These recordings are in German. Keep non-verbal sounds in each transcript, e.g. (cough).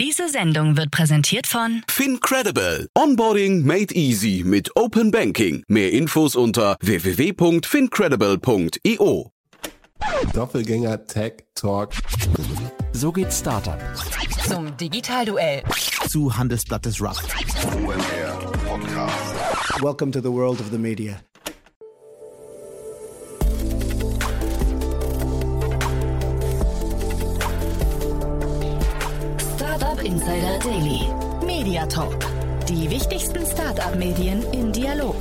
Diese Sendung wird präsentiert von FinCredible. Onboarding made easy mit Open Banking. Mehr Infos unter www.fincredible.io. Doppelgänger Tech Talk. So geht Startup. zum Digitalduell. Zu Handelsblatt des Rough. Welcome to the world of the media. Insider Daily. Media Talk. Die wichtigsten Startup-Medien im Dialog.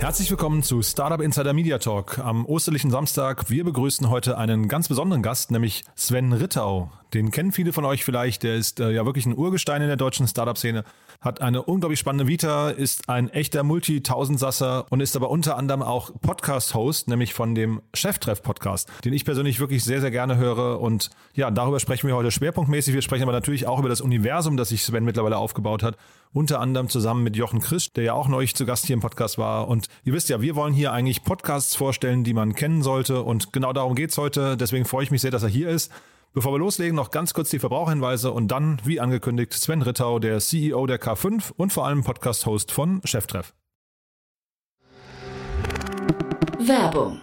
Herzlich willkommen zu Startup Insider Media Talk am osterlichen Samstag. Wir begrüßen heute einen ganz besonderen Gast, nämlich Sven Rittau. Den kennen viele von euch vielleicht. Der ist äh, ja wirklich ein Urgestein in der deutschen Startup-Szene, hat eine unglaublich spannende Vita, ist ein echter Multi-Tausendsasser und ist aber unter anderem auch Podcast-Host, nämlich von dem Cheftreff-Podcast, den ich persönlich wirklich sehr, sehr gerne höre. Und ja, darüber sprechen wir heute schwerpunktmäßig. Wir sprechen aber natürlich auch über das Universum, das sich Sven mittlerweile aufgebaut hat. Unter anderem zusammen mit Jochen Christ, der ja auch neulich zu Gast hier im Podcast war. Und ihr wisst ja, wir wollen hier eigentlich Podcasts vorstellen, die man kennen sollte. Und genau darum geht's heute. Deswegen freue ich mich sehr, dass er hier ist. Bevor wir loslegen, noch ganz kurz die Verbraucherhinweise und dann, wie angekündigt, Sven Rittau, der CEO der K5 und vor allem Podcast-Host von Cheftreff. Werbung.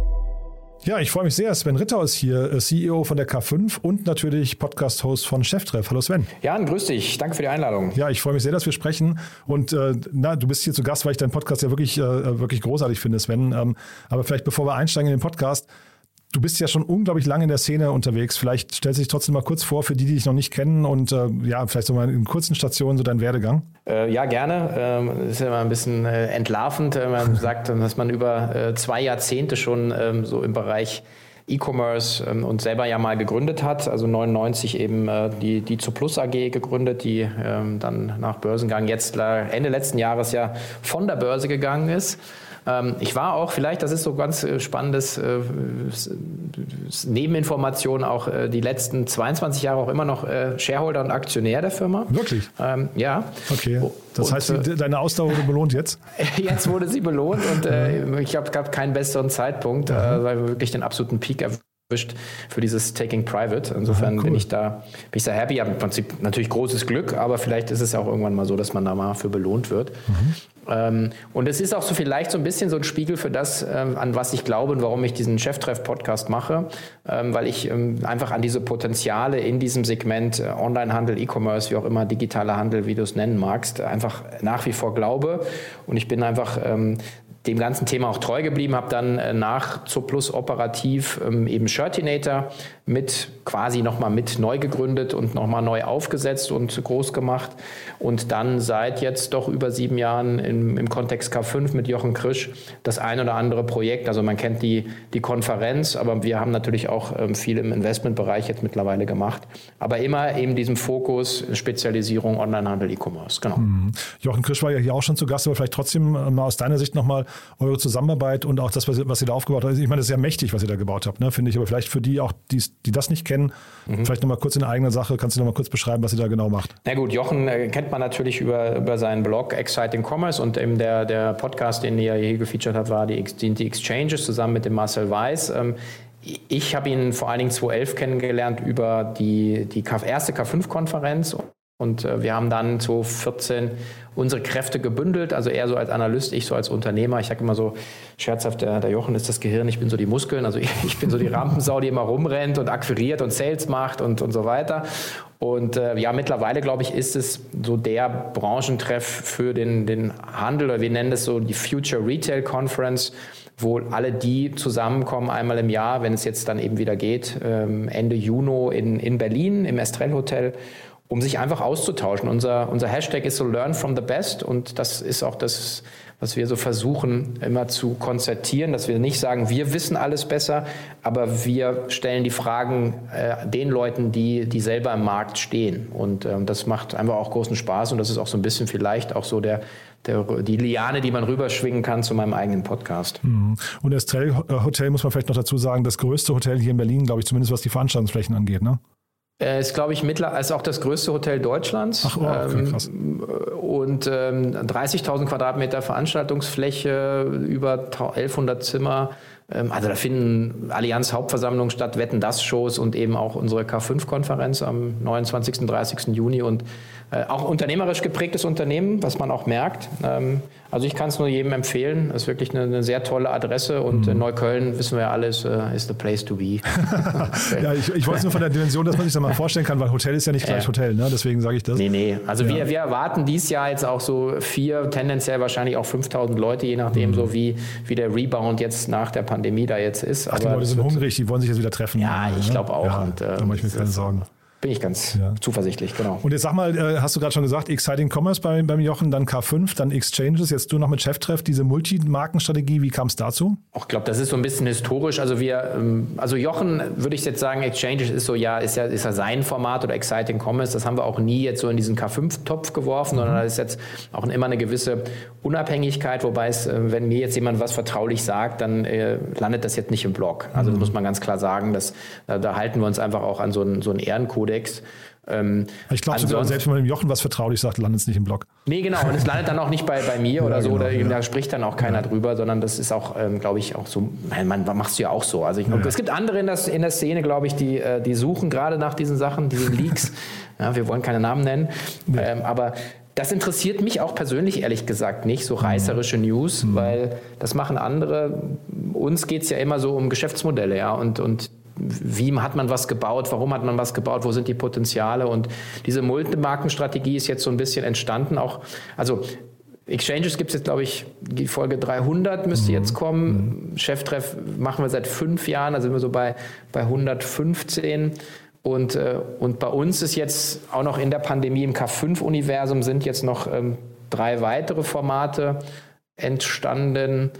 Ja, ich freue mich sehr. Sven Rittau ist hier, äh, CEO von der K5 und natürlich Podcast-Host von Cheftreff. Hallo Sven. Jan, grüß dich. Danke für die Einladung. Ja, ich freue mich sehr, dass wir sprechen. Und äh, na, du bist hier zu Gast, weil ich deinen Podcast ja wirklich, äh, wirklich großartig finde, Sven. Ähm, aber vielleicht bevor wir einsteigen in den Podcast, du bist ja schon unglaublich lange in der Szene unterwegs. Vielleicht stellst du dich trotzdem mal kurz vor für die, die dich noch nicht kennen und äh, ja, vielleicht so mal in kurzen Stationen so deinen Werdegang. Äh, ja, gerne. Ähm, ist ja immer ein bisschen äh, entlarvend. Äh, Man (laughs) sagt, dass man über äh, zwei Jahrzehnte schon ähm, so im Bereich E-Commerce ähm, und selber ja mal gegründet hat. Also 99 eben äh, die, die zu Plus AG gegründet, die ähm, dann nach Börsengang jetzt äh, Ende letzten Jahres ja von der Börse gegangen ist. Ähm, Ich war auch, vielleicht, das ist so ganz äh, spannendes äh, Nebeninformation, auch äh, die letzten 22 Jahre auch immer noch Shareholder und Aktionär der Firma. Wirklich? Ähm, ja. Okay. Das Und, heißt, äh, deine Ausdauer wurde belohnt jetzt? (laughs) Jetzt wurde sie belohnt und äh, ich gab keinen besseren Zeitpunkt, äh, weil wir wirklich den absoluten Peak erwischt für dieses Taking Private. Insofern Aha, cool. bin ich da bin ich sehr happy. Hab Im Prinzip natürlich großes Glück, aber vielleicht ist es ja auch irgendwann mal so, dass man da mal für belohnt wird. Ähm, und es ist auch so vielleicht so ein bisschen so ein Spiegel für das, ähm, an was ich glaube und warum ich diesen Cheftreff-Podcast mache, ähm, weil ich ähm, einfach an diese Potenziale in diesem Segment äh, Onlinehandel, E-Commerce, wie auch immer, digitaler Handel, wie du es nennen magst, einfach nach wie vor glaube. Und ich bin einfach ähm, dem ganzen Thema auch treu geblieben, habe dann äh, nach Zooplus operativ ähm, eben Shirtinator mit quasi nochmal mit neu gegründet und nochmal neu aufgesetzt und groß gemacht und dann seit jetzt doch über sieben Jahren im, im Kontext K5 mit Jochen Krisch das ein oder andere Projekt. Also man kennt die, die Konferenz, aber wir haben natürlich auch ähm, viel im Investmentbereich jetzt mittlerweile gemacht. Aber immer eben diesem Fokus Spezialisierung Onlinehandel, E-Commerce. Genau. Jochen Krisch war ja hier auch schon zu Gast, aber vielleicht trotzdem äh, mal aus deiner Sicht nochmal eure Zusammenarbeit und auch das, was ihr, was ihr da aufgebaut habt. Ich meine, das ist ja mächtig, was ihr da gebaut habt, ne, finde ich. Aber vielleicht für die auch, die, die das nicht kennen, vielleicht nochmal kurz in eigener Sache, kannst du nochmal kurz beschreiben, was ihr da genau macht? Na gut, Jochen äh, kennt man natürlich über, über seinen Blog Exciting Commerce und eben der, der Podcast, den er hier gefeatured hat, war die, die, Exchanges zusammen mit dem Marcel Weiß. Ähm, ich habe ihn vor allen Dingen 2011 kennengelernt über die, die erste K5-Konferenz und äh, wir haben dann 2014 unsere Kräfte gebündelt, also er so als Analyst, ich so als Unternehmer. Ich sage immer so scherzhaft, der, Jochen ist das Gehirn, ich bin so die Muskeln, also (laughs) ich, ich bin so die Rampensau, die immer rumrennt und akquiriert und Sales macht und, und so weiter. Und äh, ja, mittlerweile, glaube ich, ist es so der Branchentreff für den, den Handel, oder wir nennen es so die Future Retail Conference, wo alle die zusammenkommen einmal im Jahr, wenn es jetzt dann eben wieder geht, ähm, Ende Juni in, in Berlin im Estrell Hotel um sich einfach auszutauschen. Unser, unser Hashtag ist so Learn from the Best und das ist auch das, was wir so versuchen immer zu konzertieren, dass wir nicht sagen, wir wissen alles besser, aber wir stellen die Fragen äh, den Leuten, die, die selber im Markt stehen. Und ähm, das macht einfach auch großen Spaß und das ist auch so ein bisschen vielleicht auch so der, der, die Liane, die man rüberschwingen kann zu meinem eigenen Podcast. Mhm. Und Estrell Hotel muss man vielleicht noch dazu sagen, das größte Hotel hier in Berlin, glaube ich, zumindest was die Veranstaltungsflächen angeht, ne? Ist, glaube ich, mittler ist auch das größte Hotel Deutschlands. Ach, oh, okay, krass. und ähm, 30.000 Quadratmeter Veranstaltungsfläche, über 1100 Zimmer. Ähm, also da finden Allianz Hauptversammlungen statt, Wetten das Shows und eben auch unsere K5-Konferenz am 29. und 30. Juni und auch unternehmerisch geprägtes Unternehmen, was man auch merkt. Ähm, also ich kann es nur jedem empfehlen. Das ist wirklich eine, eine sehr tolle Adresse und mhm. Neukölln, wissen wir ja alles, äh, ist the place to be. (laughs) ja, ich, ich wollte nur von der Dimension, dass man sich das mal vorstellen kann, weil Hotel ist ja nicht gleich ja. Hotel, ne? deswegen sage ich das. Nee, nee. Also ja. wir, wir erwarten dieses Jahr jetzt auch so vier, tendenziell wahrscheinlich auch 5000 Leute, je nachdem, mhm. so wie, wie der Rebound jetzt nach der Pandemie da jetzt ist. Ach, die Leute sind hungrig, die wollen sich jetzt wieder treffen. Ja, ich glaube auch. Ja, und, äh, da mache ich mir keine Sorgen bin ich ganz ja. zuversichtlich, genau. Und jetzt sag mal, äh, hast du gerade schon gesagt, Exciting Commerce bei, beim Jochen, dann K5, dann Exchanges, jetzt du noch mit Cheftreff, diese Multimarkenstrategie, wie kam es dazu? Ich glaube, das ist so ein bisschen historisch. Also wir, ähm, also Jochen, würde ich jetzt sagen, Exchanges ist so, ja, ist ja, ist ja sein Format oder Exciting Commerce. Das haben wir auch nie jetzt so in diesen K5-Topf geworfen, mhm. sondern da ist jetzt auch immer eine gewisse Unabhängigkeit, wobei es, äh, wenn mir jetzt jemand was vertraulich sagt, dann äh, landet das jetzt nicht im Blog. Also mhm. muss man ganz klar sagen, dass, da, da halten wir uns einfach auch an so einen, so einen Ehrenkodex Kodex. Ähm, ich glaube sogar, selbst wenn man dem Jochen was vertraulich sagt, landet es nicht im Blog. Nee, genau. Und es landet dann auch nicht bei, bei mir (laughs) oder ja, so. Genau, oder ja. Da spricht dann auch keiner ja. drüber, sondern das ist auch, ähm, glaube ich, auch so. Nein, man machst du ja auch so. Also ich, es gibt andere in, das, in der Szene, glaube ich, die, äh, die suchen gerade nach diesen Sachen, diesen Leaks. (laughs) wir wollen keine Namen nennen. Ähm, aber das interessiert mich auch persönlich ehrlich gesagt nicht, so reißerische mhm. News, mhm. weil das machen andere. Uns geht es ja immer so um Geschäftsmodelle, ja. Und, und wie hat man was gebaut, warum hat man was gebaut, wo sind die Potenziale und diese Multimarkenstrategie ist jetzt so ein bisschen entstanden, auch, also Exchanges gibt es jetzt, glaube ich, die Folge 300 müsste mhm. jetzt kommen. Mhm. Cheftreff machen wir seit fünf Jahren, da sind wir so bei, bei 115. Und, äh, und bei uns ist jetzt auch noch in der Pandemie im K5-Universum sind jetzt noch ähm, drei weitere Formate entstanden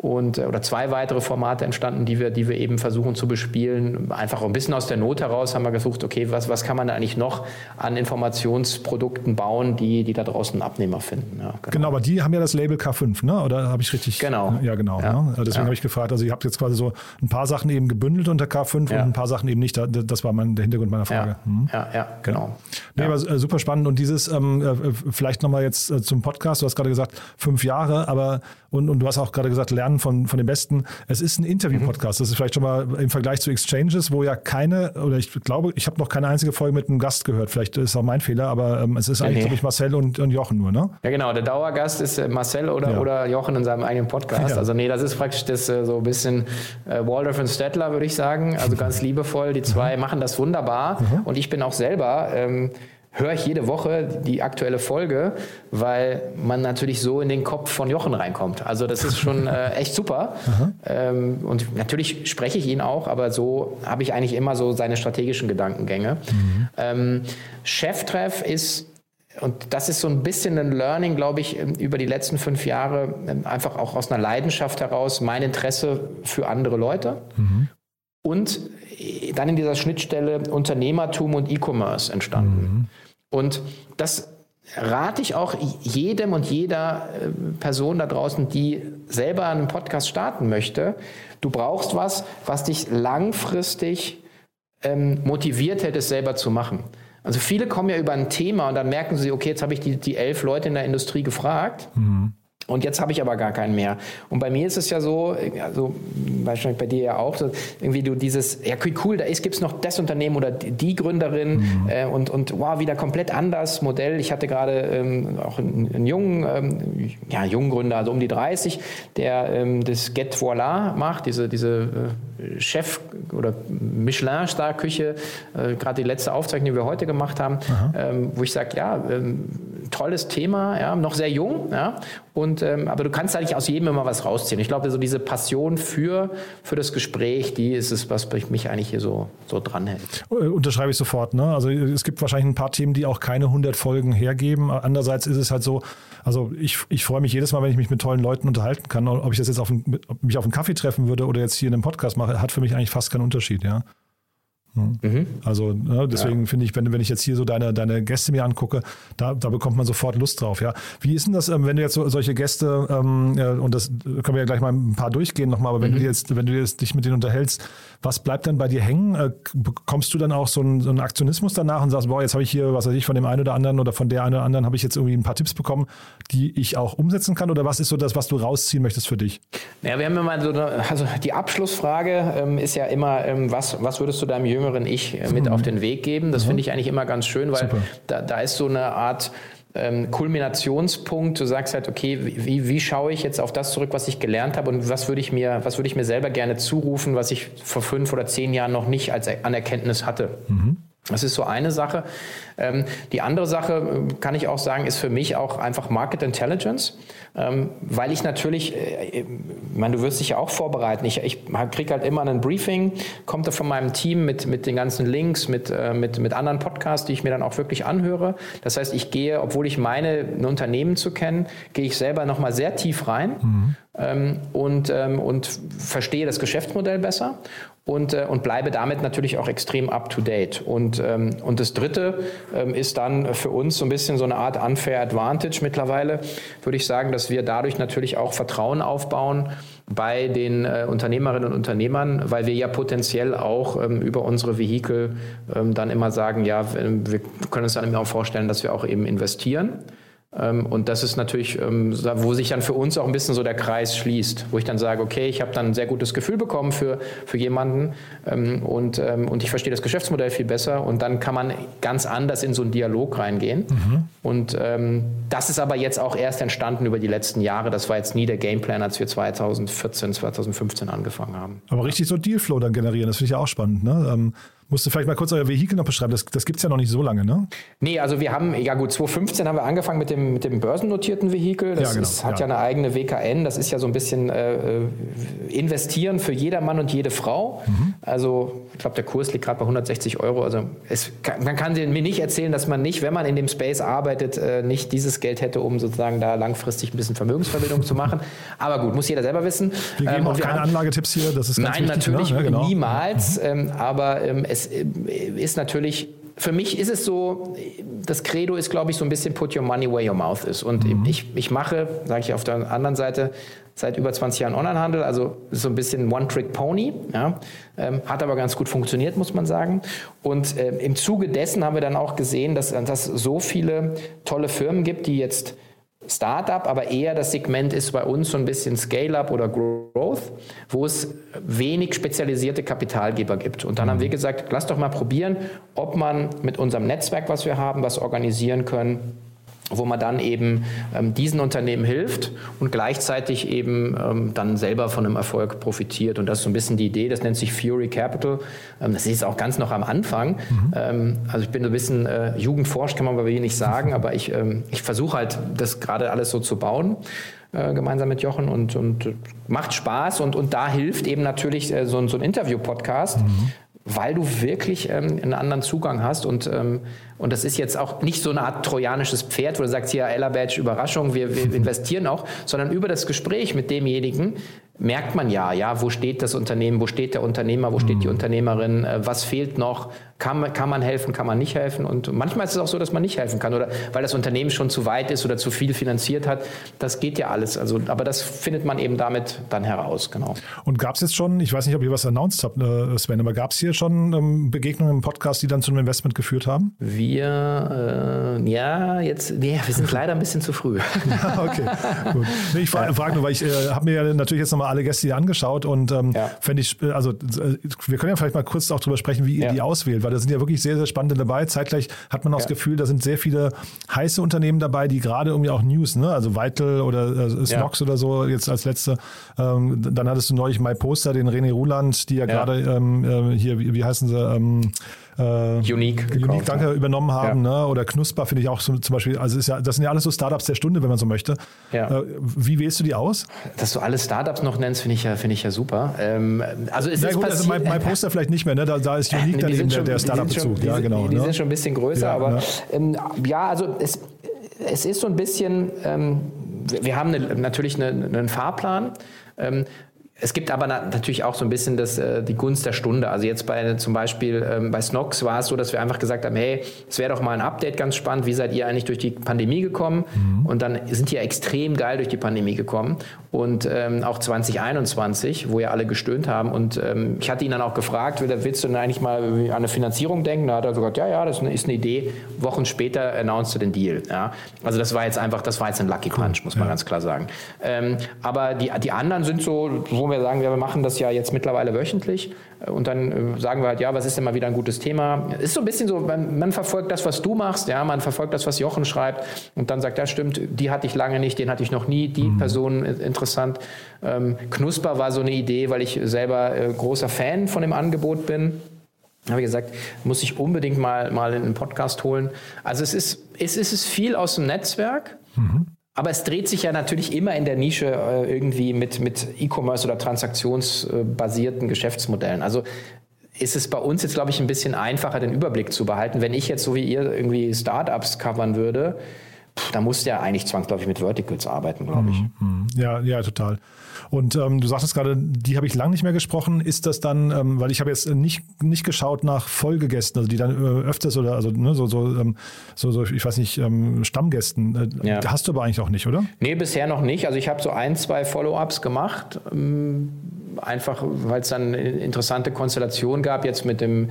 und äh, oder zwei weitere Formate entstanden, die wir, die wir eben versuchen zu bespielen. Einfach ein bisschen aus der Not heraus haben wir gesucht, okay, was, was kann man da eigentlich noch an Informationsprodukten bauen, die, die da draußen Abnehmer finden. Ja, genau. genau. aber die haben ja das Label K5, ne? Oder habe ich richtig? Genau. Ja, genau. Ja. Ne? Deswegen ja. habe ich gefragt. Also ihr habt jetzt quasi so ein paar Sachen eben gebündelt unter K5 ja. und ein paar Sachen eben nicht. Das war mein, der Hintergrund meiner Frage. Ja, hm? ja, ja, genau. Nee, aber äh, super spannend. Und dieses, ähm, äh, vielleicht nochmal jetzt zum Podcast. Du hast gerade gesagt, fünf Jahre, aber und, und du hast auch gerade gesagt, lernen von, von den Besten. Es ist ein Interview-Podcast. Mhm. Das ist vielleicht schon mal im Vergleich zu Exchanges, wo ja keine, oder ich glaube, ich habe noch keine einzige Folge mit einem Gast gehört. Vielleicht ist auch mein Fehler, aber ähm, es ist eigentlich, nee. glaube ich, Marcel und, und Jochen nur, ne? Ja, genau. Der Dauergast ist äh, Marcel oder, ja. oder Jochen in seinem eigenen Podcast. Ja. Also nee, das ist praktisch das äh, so ein bisschen äh, Waldorf und Stettler, würde ich sagen. Also ganz liebevoll. Die zwei mhm. machen das wunderbar. Mhm. Und ich bin auch selber ähm, höre ich jede Woche die aktuelle Folge, weil man natürlich so in den Kopf von Jochen reinkommt. Also das ist schon äh, (laughs) echt super. Ähm, und natürlich spreche ich ihn auch, aber so habe ich eigentlich immer so seine strategischen Gedankengänge. Mhm. Ähm, Cheftreff ist und das ist so ein bisschen ein Learning, glaube ich, ähm, über die letzten fünf Jahre, ähm, einfach auch aus einer Leidenschaft heraus, mein Interesse für andere Leute. Mhm. Und dann in dieser Schnittstelle Unternehmertum und E-Commerce entstanden. Mhm. Und das rate ich auch jedem und jeder äh, Person da draußen, die selber einen Podcast starten möchte. Du brauchst was, was dich langfristig ähm, motiviert hätte, es selber zu machen. Also viele kommen ja über ein Thema und dann merken sie, okay, jetzt habe ich die, die elf Leute in der Industrie gefragt. Mhm. Und jetzt habe ich aber gar keinen mehr. Und bei mir ist es ja so, also wahrscheinlich bei dir ja auch, so, irgendwie du dieses, ja cool, da gibt es noch das Unternehmen oder die Gründerin mhm. äh, und, und wow, wieder komplett anders Modell. Ich hatte gerade ähm, auch einen, einen jungen, ähm, ja, jungen Gründer, also um die 30, der ähm, das Get Voila macht, diese, diese äh, Chef- oder Michelin-Star-Küche, äh, gerade die letzte Aufzeichnung, die wir heute gemacht haben, ähm, wo ich sage, ja, ähm, tolles Thema, ja, noch sehr jung, ja, und, ähm, aber du kannst eigentlich aus jedem immer was rausziehen. Ich glaube, so diese Passion für, für das Gespräch, die ist es, was mich eigentlich hier so, so dranhält. Äh, unterschreibe ich sofort. Ne? Also es gibt wahrscheinlich ein paar Themen, die auch keine 100 Folgen hergeben. Andererseits ist es halt so, also ich, ich freue mich jedes Mal, wenn ich mich mit tollen Leuten unterhalten kann. Ob ich das jetzt auf, mich auf einen Kaffee treffen würde oder jetzt hier in einem Podcast mache, hat für mich eigentlich fast keinen Unterschied. Ja. Mhm. Also ne, deswegen ja. finde ich, wenn, wenn ich jetzt hier so deine, deine Gäste mir angucke, da, da bekommt man sofort Lust drauf. Ja, wie ist denn das, ähm, wenn du jetzt so, solche Gäste ähm, ja, und das können wir ja gleich mal ein paar durchgehen nochmal, aber wenn mhm. du jetzt, wenn du jetzt dich mit denen unterhältst, was bleibt dann bei dir hängen? Äh, bekommst du dann auch so einen, so einen Aktionismus danach und sagst, boah, jetzt habe ich hier, was weiß ich, von dem einen oder anderen oder von der einen oder anderen habe ich jetzt irgendwie ein paar Tipps bekommen, die ich auch umsetzen kann? Oder was ist so das, was du rausziehen möchtest für dich? Ja, wir haben immer so eine, also die Abschlussfrage ähm, ist ja immer, ähm, was, was würdest du deinem jüngeren Ich äh, mit mhm. auf den Weg geben? Das mhm. finde ich eigentlich immer ganz schön, weil da, da ist so eine Art ähm, Kulminationspunkt. Du sagst halt, okay, wie, wie schaue ich jetzt auf das zurück, was ich gelernt habe und was würde ich mir, was würde ich mir selber gerne zurufen, was ich vor fünf oder zehn Jahren noch nicht als Anerkenntnis hatte. Mhm. Das ist so eine Sache. Ähm, die andere Sache, äh, kann ich auch sagen, ist für mich auch einfach Market Intelligence, ähm, weil ich natürlich, äh, ich meine, du wirst dich ja auch vorbereiten. Ich, ich kriege halt immer ein Briefing, kommt da von meinem Team mit, mit den ganzen Links, mit, äh, mit, mit anderen Podcasts, die ich mir dann auch wirklich anhöre. Das heißt, ich gehe, obwohl ich meine, ein Unternehmen zu kennen, gehe ich selber nochmal sehr tief rein. Mhm. Ähm, und, und verstehe das Geschäftsmodell besser und, äh, und bleibe damit natürlich auch extrem up-to-date. Und, ähm, und das Dritte ähm, ist dann für uns so ein bisschen so eine Art unfair advantage mittlerweile, würde ich sagen, dass wir dadurch natürlich auch Vertrauen aufbauen bei den äh, Unternehmerinnen und Unternehmern, weil wir ja potenziell auch ähm, über unsere Vehikel ähm, dann immer sagen, ja, wir können uns dann immer auch vorstellen, dass wir auch eben investieren. Ähm, und das ist natürlich, ähm, wo sich dann für uns auch ein bisschen so der Kreis schließt, wo ich dann sage, okay, ich habe dann ein sehr gutes Gefühl bekommen für, für jemanden ähm, und, und ich verstehe das Geschäftsmodell viel besser und dann kann man ganz anders in so einen Dialog reingehen. Mhm. Und das ist aber jetzt auch erst entstanden über die letzten Jahre. Das war jetzt nie der Gameplan, als wir 2014, 2015 angefangen haben. Aber richtig so Dealflow dann generieren, das finde ich ja auch spannend. Ne? Musst du vielleicht mal kurz euer Vehikel noch beschreiben? Das, das gibt es ja noch nicht so lange, ne? Nee, also wir haben, ja gut, 2015 haben wir angefangen mit dem, mit dem börsennotierten Vehikel. Das ja, genau, ist, hat ja. ja. eine eigene WKN. Das ist ja so ein bisschen äh, äh investieren für jeder Mann und jede Frau. Mhm. Also ich glaube, der Kurs liegt gerade bei 160 Euro. Also es, man kann mir nicht erzählen, dass man nicht, wenn man in dem Space arbeitet, äh, nicht dieses Geld hätte, um sozusagen da langfristig ein bisschen Vermögensverbindung zu machen. (laughs) Aber gut, muss jeder selber wissen. Wir geben ähm, auch wir keine haben, Anlagetipps hier. Das ist ganz Nein, wichtig, natürlich ne? ja, genau. niemals. Mhm. Ähm, aber ähm, es es äh, ist natürlich für mich ist es so, das Credo ist, glaube ich, so ein bisschen put your money where your mouth is. Und mhm. ich, ich mache, sage ich auf der anderen Seite, seit über 20 Jahren Onlinehandel, also so ein bisschen One-Trick-Pony, ja, ähm, hat aber ganz gut funktioniert, muss man sagen. Und äh, im Zuge dessen haben wir dann auch gesehen, dass es so viele tolle Firmen gibt, die jetzt Startup, aber eher das Segment ist bei uns so ein bisschen Scale-up oder Growth, wo es wenig spezialisierte Kapitalgeber gibt. Und dann haben wir gesagt, lass doch mal probieren, ob man mit unserem Netzwerk, was wir haben, was organisieren können, wo man dann eben ähm, diesen Unternehmen hilft und gleichzeitig eben ähm, dann selber von einem Erfolg profitiert. Und das ist so ein bisschen die Idee, das nennt sich Fury Capital. Ähm, das ist auch ganz noch am Anfang. Mhm. Ähm, also ich bin so ein bisschen äh, jugendforscht, kann man bei mir nicht sagen, aber ich, ähm, ich versuche halt, das gerade alles so zu bauen. Äh, gemeinsam mit Jochen und, und macht Spaß und, und da hilft eben natürlich äh, so, so ein Interview-Podcast, mhm weil du wirklich ähm, einen anderen Zugang hast. Und, ähm, und das ist jetzt auch nicht so eine Art trojanisches Pferd, wo du sagst, hier, Ella Badge, Überraschung, wir, wir (laughs) investieren auch, sondern über das Gespräch mit demjenigen merkt man ja, ja, wo steht das Unternehmen, wo steht der Unternehmer, wo steht die mhm. Unternehmerin, äh, was fehlt noch, kann, kann man helfen, kann man nicht helfen. Und manchmal ist es auch so, dass man nicht helfen kann oder weil das Unternehmen schon zu weit ist oder zu viel finanziert hat. Das geht ja alles. Also, aber das findet man eben damit dann heraus, genau. Und gab es jetzt schon, ich weiß nicht, ob ihr was announced habt, äh, Sven, aber gab es hier schon ähm, Begegnungen im Podcast, die dann zu einem Investment geführt haben? Wir, äh, ja, jetzt, nee, wir sind leider ein bisschen zu früh. (laughs) okay, gut. Nee, ich frage frag nur, weil ich äh, habe mir ja natürlich jetzt nochmal alle Gäste hier angeschaut und ähm, ja. fände ich, äh, also äh, wir können ja vielleicht mal kurz auch drüber sprechen, wie ihr ja. die auswählt, weil da sind ja wirklich sehr, sehr spannende dabei. Zeitgleich hat man auch ja. das Gefühl, da sind sehr viele heiße Unternehmen dabei, die gerade irgendwie auch News, ne? also Weitel oder äh, Snox oder so jetzt als letzte. Ähm, dann hattest du neulich My Poster, den René Ruland, die ja, gerade ähm, äh, hier, wie, wie heißen sie, ähm, äh, Unique Unique danke haben. übernommen haben, Ja. ne? oder Knusper finde ich auch so, zum Beispiel. Also ist ja, das sind ja alles so Startups der Stunde, wenn man so möchte. Ja. Äh, wie wählst du die aus? Dass du alle Startups noch nennst, finde ich ja, finde ich ja super. Ähm, also es Na ist gut, also mein, mein Poster vielleicht nicht mehr, ne? da, da ist (laughs) Unique Nee, dann die eben schon- der die Startup-Bezug. Die, Ja, sind- genau. die ne? sind schon ein bisschen größer, Ja, aber ne? ähm, ja, also es, es ist so ein bisschen, ähm, wir, wir haben eine, natürlich eine, einen Fahrplan. Ähm, es gibt aber na, natürlich auch so ein bisschen das, äh, die Gunst der Stunde. Also jetzt bei zum Beispiel ähm, bei Snox war es so, dass wir einfach gesagt haben, hey, es wäre doch mal ein Update ganz spannend. Wie seid ihr eigentlich durch die Pandemie gekommen? Und dann sind die ja extrem geil durch die Pandemie gekommen. Und ähm, auch 2021, wo ja alle gestöhnt haben. Und ähm, ich hatte ihn dann auch gefragt, will- willst du denn eigentlich mal an eine Finanzierung denken? Da hat er so gesagt, ja, ja, das ist eine, Idee. Wochen später announced du den Deal. Ja? Also das war jetzt einfach, das war jetzt ein Lucky Punch, muss man ganz klar sagen. Ähm, aber die, die anderen sind so, wo wir sagen, wir machen das ja jetzt mittlerweile wöchentlich. Äh, Und dann äh, sagen wir halt, ja, was ist denn mal wieder ein gutes Thema? Ist so ein bisschen so, man, man verfolgt das, was du machst, ja, man verfolgt das, was Jochen schreibt und dann sagt, ja, stimmt, die hatte ich lange nicht, den hatte ich noch nie, die Person äh, interessant. Ähm, Knusper war so eine Idee, weil ich selber äh, großer Fan von dem Angebot bin. Habe ich gesagt, muss ich unbedingt mal, mal in einen Podcast holen. Also es ist, es ist viel aus dem Netzwerk. Aber es dreht sich ja natürlich immer in der Nische äh, irgendwie mit, mit E-Commerce oder transaktionsbasierten Geschäftsmodellen. Also ist es bei uns jetzt, glaube ich, ein bisschen einfacher, den Überblick zu behalten. Wenn ich jetzt so wie ihr irgendwie Startups covern würde, da musst du ja eigentlich zwangsläufig mit Verticals arbeiten, glaube ich. Ja, ja, total. Und ähm, du sagtest gerade, die habe ich lang nicht mehr gesprochen. Ist das dann, ähm, weil ich habe jetzt nicht, nicht geschaut nach Folgegästen, also die dann äh, öfters oder also ne, so, so, ähm, so, so, ich weiß nicht, ähm, Stammgästen. Äh, Ja. Hast du aber eigentlich auch nicht, oder? Nee, bisher noch nicht. Also ich habe so ein, zwei Follow-ups gemacht. ähm, Einfach, weil es dann eine interessante Konstellation gab, jetzt mit dem,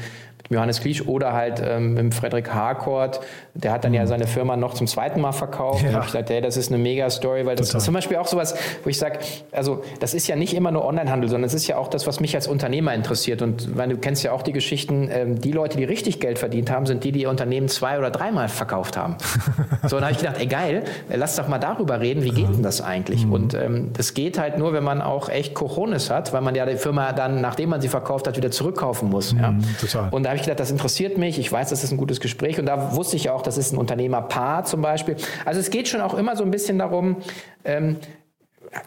mit Johannes Kliesch oder halt ähm, mit Frederik Harcourt. Der hat dann ja seine Firma noch zum zweiten Mal verkauft. Ja. Und ich gesagt, hey, das ist eine Mega-Story, weil das Total. ist zum Beispiel auch sowas, wo ich sage, also das ist ja nicht immer nur Onlinehandel, sondern es ist ja auch das, was mich als Unternehmer interessiert. Und weil du kennst ja auch die Geschichten, ähm, die Leute, die richtig Geld verdient haben, sind die, die ihr Unternehmen zwei oder dreimal verkauft haben. (laughs) so, dann habe ich gedacht, ey geil, lass doch mal darüber reden, wie geht denn das eigentlich? Mhm. Und ähm, das geht halt nur, wenn man auch echt Cojones hat, weil man ja die Firma dann, nachdem man sie verkauft hat, wieder zurückkaufen muss. Ja. Mhm, total. Und da habe ich gedacht, das interessiert mich, ich weiß, das ist ein gutes Gespräch und da wusste ich auch, das ist ein Unternehmerpaar zum Beispiel. Also es geht schon auch immer so ein bisschen darum, ähm,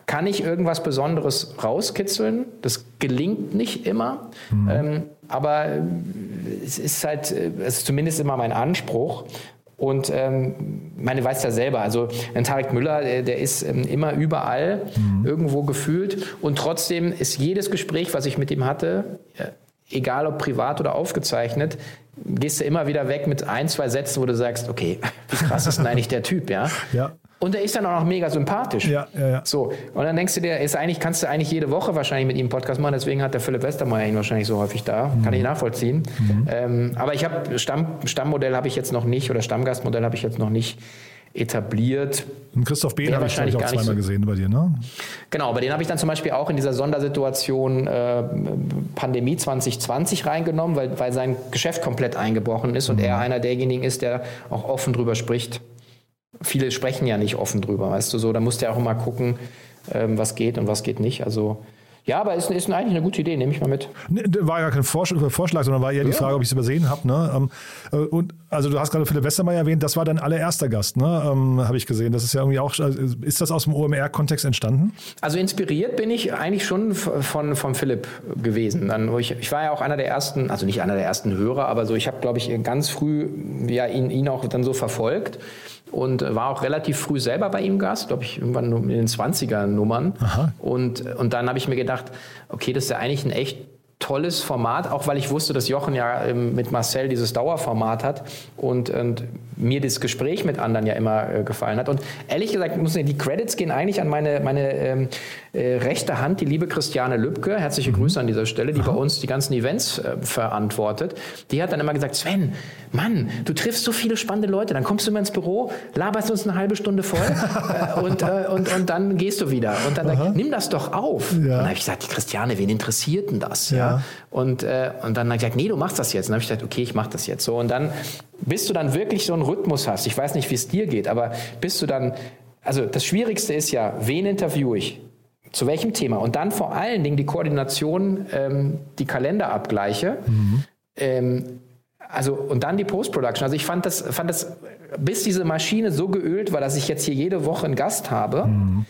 kann ich irgendwas Besonderes rauskitzeln? Das gelingt nicht immer, ähm, aber äh, es ist halt, äh, es ist zumindest immer mein Anspruch. Und ähm, meine weiß ja selber, also ein Tarek Müller, der, der ist ähm, immer überall irgendwo gefühlt und trotzdem ist jedes Gespräch, was ich mit ihm hatte, äh, egal ob privat oder aufgezeichnet, gehst du immer wieder weg mit ein, zwei Sätzen, wo du sagst, okay, wie krass ist denn eigentlich der Typ, ja? (laughs) Ja. Und er ist dann auch noch mega sympathisch. Ja, ja, ja. So, und dann denkst du dir, ist eigentlich, kannst du eigentlich jede Woche wahrscheinlich mit ihm einen Podcast machen, deswegen hat der Philipp Westermeier ihn wahrscheinlich so häufig da. Kann ich nachvollziehen. Ähm, aber ich habe Stamm, Stammmodell habe ich jetzt noch nicht oder Stammgastmodell habe ich jetzt noch nicht etabliert. Und Christoph Behn Ja, habe ich, glaub ich, auch zweimal so. gesehen bei dir, ne? Genau, aber den habe ich dann zum Beispiel auch in dieser Sondersituation äh, Pandemie 2020 reingenommen, weil, weil sein Geschäft komplett eingebrochen ist und er einer derjenigen ist, der auch offen drüber spricht. Viele sprechen ja nicht offen drüber, weißt du so. Da musst du ja auch immer gucken, ähm, was geht und was geht nicht. Also ja, aber ist, ist eigentlich eine gute Idee, nehme ich mal mit. Nee, das war ja kein Vorschlag, Vorschlag sondern war eher die Frage, ob ich es übersehen habe. Ne? Ähm, äh, und also du hast gerade Philipp Westermeier erwähnt, das war dein allererster Gast, ne? ähm, habe ich gesehen. Das ist ja irgendwie auch, also ist das aus dem OMR-Kontext entstanden? Also inspiriert bin ich eigentlich schon von, von Philipp gewesen. Dann, ich, ich war ja auch einer der ersten, also nicht einer der ersten Hörer, aber so, ich habe, glaube ich, ganz früh ja, ihn, ihn auch dann so verfolgt und äh, war auch relativ früh selber bei ihm Gast, glaube ich, irgendwann in den 20er-Nummern. Und, und dann habe ich mir gedacht, okay, das ist ja eigentlich ein echt tolles Format, auch weil ich wusste, dass Jochen ja ähm, mit Marcel dieses Dauerformat hat und, und mir das Gespräch mit anderen ja immer äh, gefallen hat. Und ehrlich gesagt, muss ich, die Credits gehen eigentlich an meine, meine ähm, äh, rechte Hand, die liebe Christiane Lübke. Herzliche Grüße an dieser Stelle, die bei uns die ganzen Events äh, verantwortet. Die hat dann immer gesagt, Sven, Mann, du triffst so viele spannende Leute, dann kommst du immer ins Büro, laberst uns eine halbe Stunde voll (laughs) äh, und, äh, und, und dann gehst du wieder. Und dann ich, nimm das doch auf. Und dann habe ich gesagt, die Christiane, wen interessiert denn das? Ja. Und, äh, und dann hat ich gesagt, nee, du machst das jetzt. Und dann habe ich gesagt, okay, ich mache das jetzt so. Und dann, bis du dann wirklich so einen Rhythmus hast, ich weiß nicht, wie es dir geht, aber bis du dann, also das Schwierigste ist ja, wen interviewe ich? Zu welchem Thema? Und dann vor allen Dingen die Koordination, ähm, die Kalenderabgleiche. Ähm, also und dann die Post-Production. Also ich fand das, fand das, bis diese Maschine so geölt war, dass ich jetzt hier jede Woche einen Gast habe, mhm.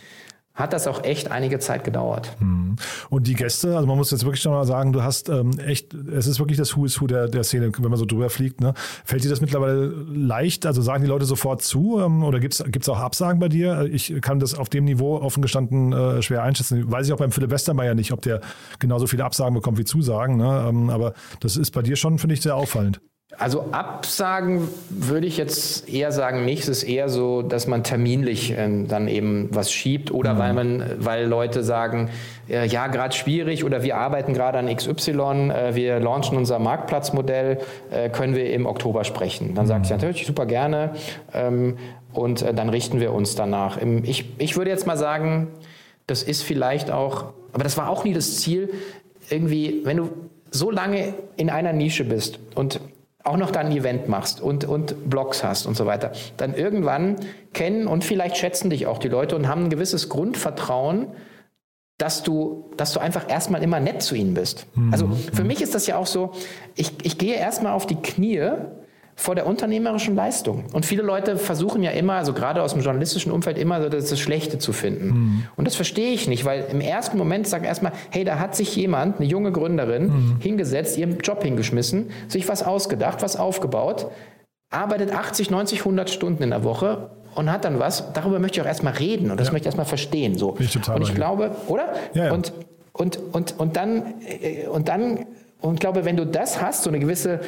Hat das auch echt einige Zeit gedauert. Mhm. Und die Gäste, also man muss jetzt wirklich schon mal sagen, du hast ähm, echt, es ist wirklich das Who is Who der, der Szene, wenn man so drüber fliegt. Ne? Fällt dir das mittlerweile leicht? Also sagen die Leute sofort zu ähm, oder gibt es auch Absagen bei dir? Ich kann das auf dem Niveau offen gestanden äh, schwer einschätzen. Weiß ich auch beim Philipp Westermeier nicht, ob der genauso viele Absagen bekommt wie Zusagen. Ne? Ähm, aber das ist bei dir schon, finde ich, sehr auffallend. Also Absagen würde ich jetzt eher sagen nicht. Es ist eher so, dass man terminlich ähm, dann eben was schiebt oder mhm. weil man, weil Leute sagen, äh, ja, gerade schwierig oder wir arbeiten gerade an XY, äh, wir launchen unser Marktplatzmodell, äh, können wir im Oktober sprechen. Dann mhm. sage ich natürlich super gerne ähm, und äh, dann richten wir uns danach. Im, ich, ich würde jetzt mal sagen, das ist vielleicht auch, aber das war auch nie das Ziel, irgendwie, wenn du so lange in einer Nische bist und auch noch dann ein Event machst und, und Blogs hast und so weiter, dann irgendwann kennen und vielleicht schätzen dich auch die Leute und haben ein gewisses Grundvertrauen, dass du, dass du einfach erstmal immer nett zu ihnen bist. Mhm. Also für mich ist das ja auch so, ich, ich gehe erstmal auf die Knie vor der unternehmerischen Leistung. Und viele Leute versuchen ja immer, also gerade aus dem journalistischen Umfeld, immer so das Schlechte zu finden. Mhm. Und das verstehe ich nicht, weil im ersten Moment sagt erstmal, hey, da hat sich jemand, eine junge Gründerin, mhm. hingesetzt, ihren Job hingeschmissen, sich was ausgedacht, was aufgebaut, arbeitet 80, 90, 100 Stunden in der Woche und hat dann was, darüber möchte ich auch erstmal reden und das ja. möchte ich erstmal verstehen. So. Ich und ich glaube, oder? Ja, ja. Und, und, und, und dann, äh, und dann, und glaube, wenn du das hast, so eine gewisse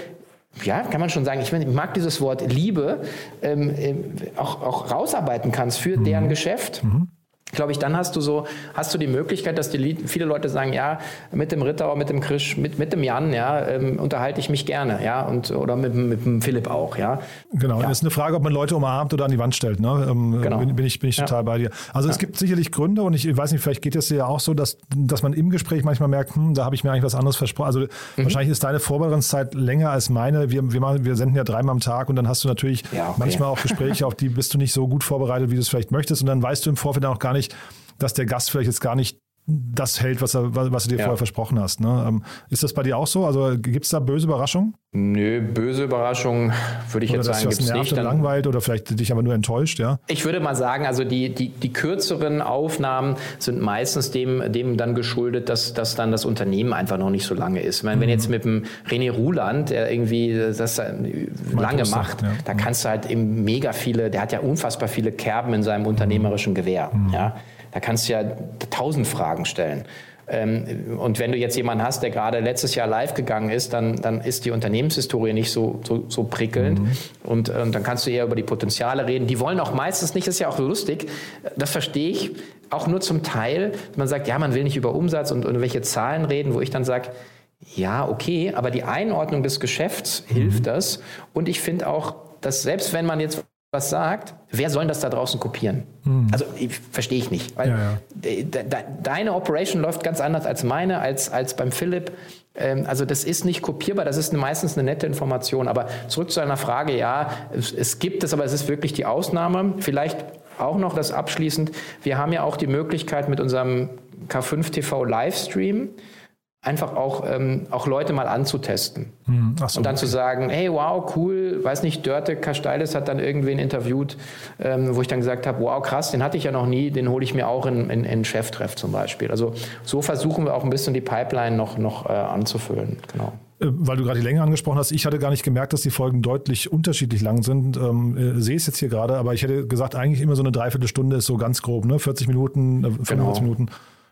ja, kann man schon sagen, ich mag dieses Wort Liebe, ähm, äh, auch, auch rausarbeiten kannst für mhm. deren Geschäft. Mhm glaube ich, dann hast du so, hast du die Möglichkeit, dass die viele Leute sagen, ja, mit dem Ritter, mit dem Krisch, mit, mit dem Jan, ja, ähm, unterhalte ich mich gerne, ja, und oder mit, mit dem Philipp auch, ja. Genau, ja. das ist eine Frage, ob man Leute umarmt oder an die Wand stellt, ne? Ähm, genau. bin, bin, ich, bin ich total ja. bei dir. Also ja. es gibt sicherlich Gründe und ich weiß nicht, vielleicht geht es dir ja auch so, dass, dass man im Gespräch manchmal merkt, hm, da habe ich mir eigentlich was anderes versprochen. Also mhm. wahrscheinlich ist deine Vorbereitungszeit länger als meine. Wir, wir, machen, wir senden ja dreimal am Tag und dann hast du natürlich okay. manchmal auch Gespräche, (laughs) auf die bist du nicht so gut vorbereitet, wie du es vielleicht möchtest und dann weißt du im Vorfeld auch gar nicht, dass der Gast vielleicht jetzt gar nicht das hält, was, er, was du dir ja. vorher versprochen hast. Ne? Ähm, ist das bei dir auch so? Also gibt es da böse Überraschungen? Nö, böse Überraschungen würde ich oder jetzt sagen, gibt es nicht. Dann, langweilt oder vielleicht dich aber nur enttäuscht, ja? Ich würde mal sagen, also die, die, die kürzeren Aufnahmen sind meistens dem, dem dann geschuldet, dass, dass dann das Unternehmen einfach noch nicht so lange ist. Ich meine, mhm. wenn jetzt mit dem René Ruland, der irgendwie das lange macht, ja. da kannst du halt eben mega viele, der hat ja unfassbar viele Kerben in seinem unternehmerischen Gewehr. Mhm. Ja? Da kannst du ja tausend Fragen stellen. Ähm, und wenn du jetzt jemanden hast, der gerade letztes Jahr live gegangen ist, dann, dann ist die Unternehmenshistorie nicht so, so, so prickelnd. Mhm. Und, und dann kannst du eher über die Potenziale reden. Die wollen auch meistens nicht, das ist ja auch so lustig, das verstehe ich, auch nur zum Teil. Man sagt, ja, man will nicht über Umsatz und, und welche Zahlen reden, wo ich dann sage, ja, okay, aber die Einordnung des Geschäfts hilft mhm. das. Und ich finde auch, dass selbst wenn man jetzt was sagt, wer soll das da draußen kopieren? Hm. Also verstehe ich nicht. Weil ja, ja. De, de, deine Operation läuft ganz anders als meine, als, als beim Philipp. Ähm, also das ist nicht kopierbar, das ist meistens eine nette Information. Aber zurück zu einer Frage, ja, es, es gibt es, aber es ist wirklich die Ausnahme. Vielleicht auch noch das abschließend. Wir haben ja auch die Möglichkeit mit unserem K5 TV Livestream, einfach auch, ähm, auch Leute mal anzutesten. Hm, so, und dann zu sagen, hey, wow, cool, weiß nicht, Dörte Kasteiles hat dann irgendwen interviewt, ähm, wo ich dann gesagt habe, wow, krass, den hatte ich ja noch nie, den hole ich mir auch in, in, in Cheftreff zum Beispiel. Also so versuchen wir auch ein bisschen die Pipeline noch, noch äh, anzufüllen. Genau äh, weil du gerade die Länge angesprochen hast, ich hatte gar nicht gemerkt, dass die Folgen deutlich unterschiedlich lang sind. Ähm, äh, sehe es jetzt hier gerade, aber ich hätte gesagt, eigentlich immer so eine Dreiviertelstunde ist so ganz grob, ne? 40 Minuten, äh, 45 genau. Minuten.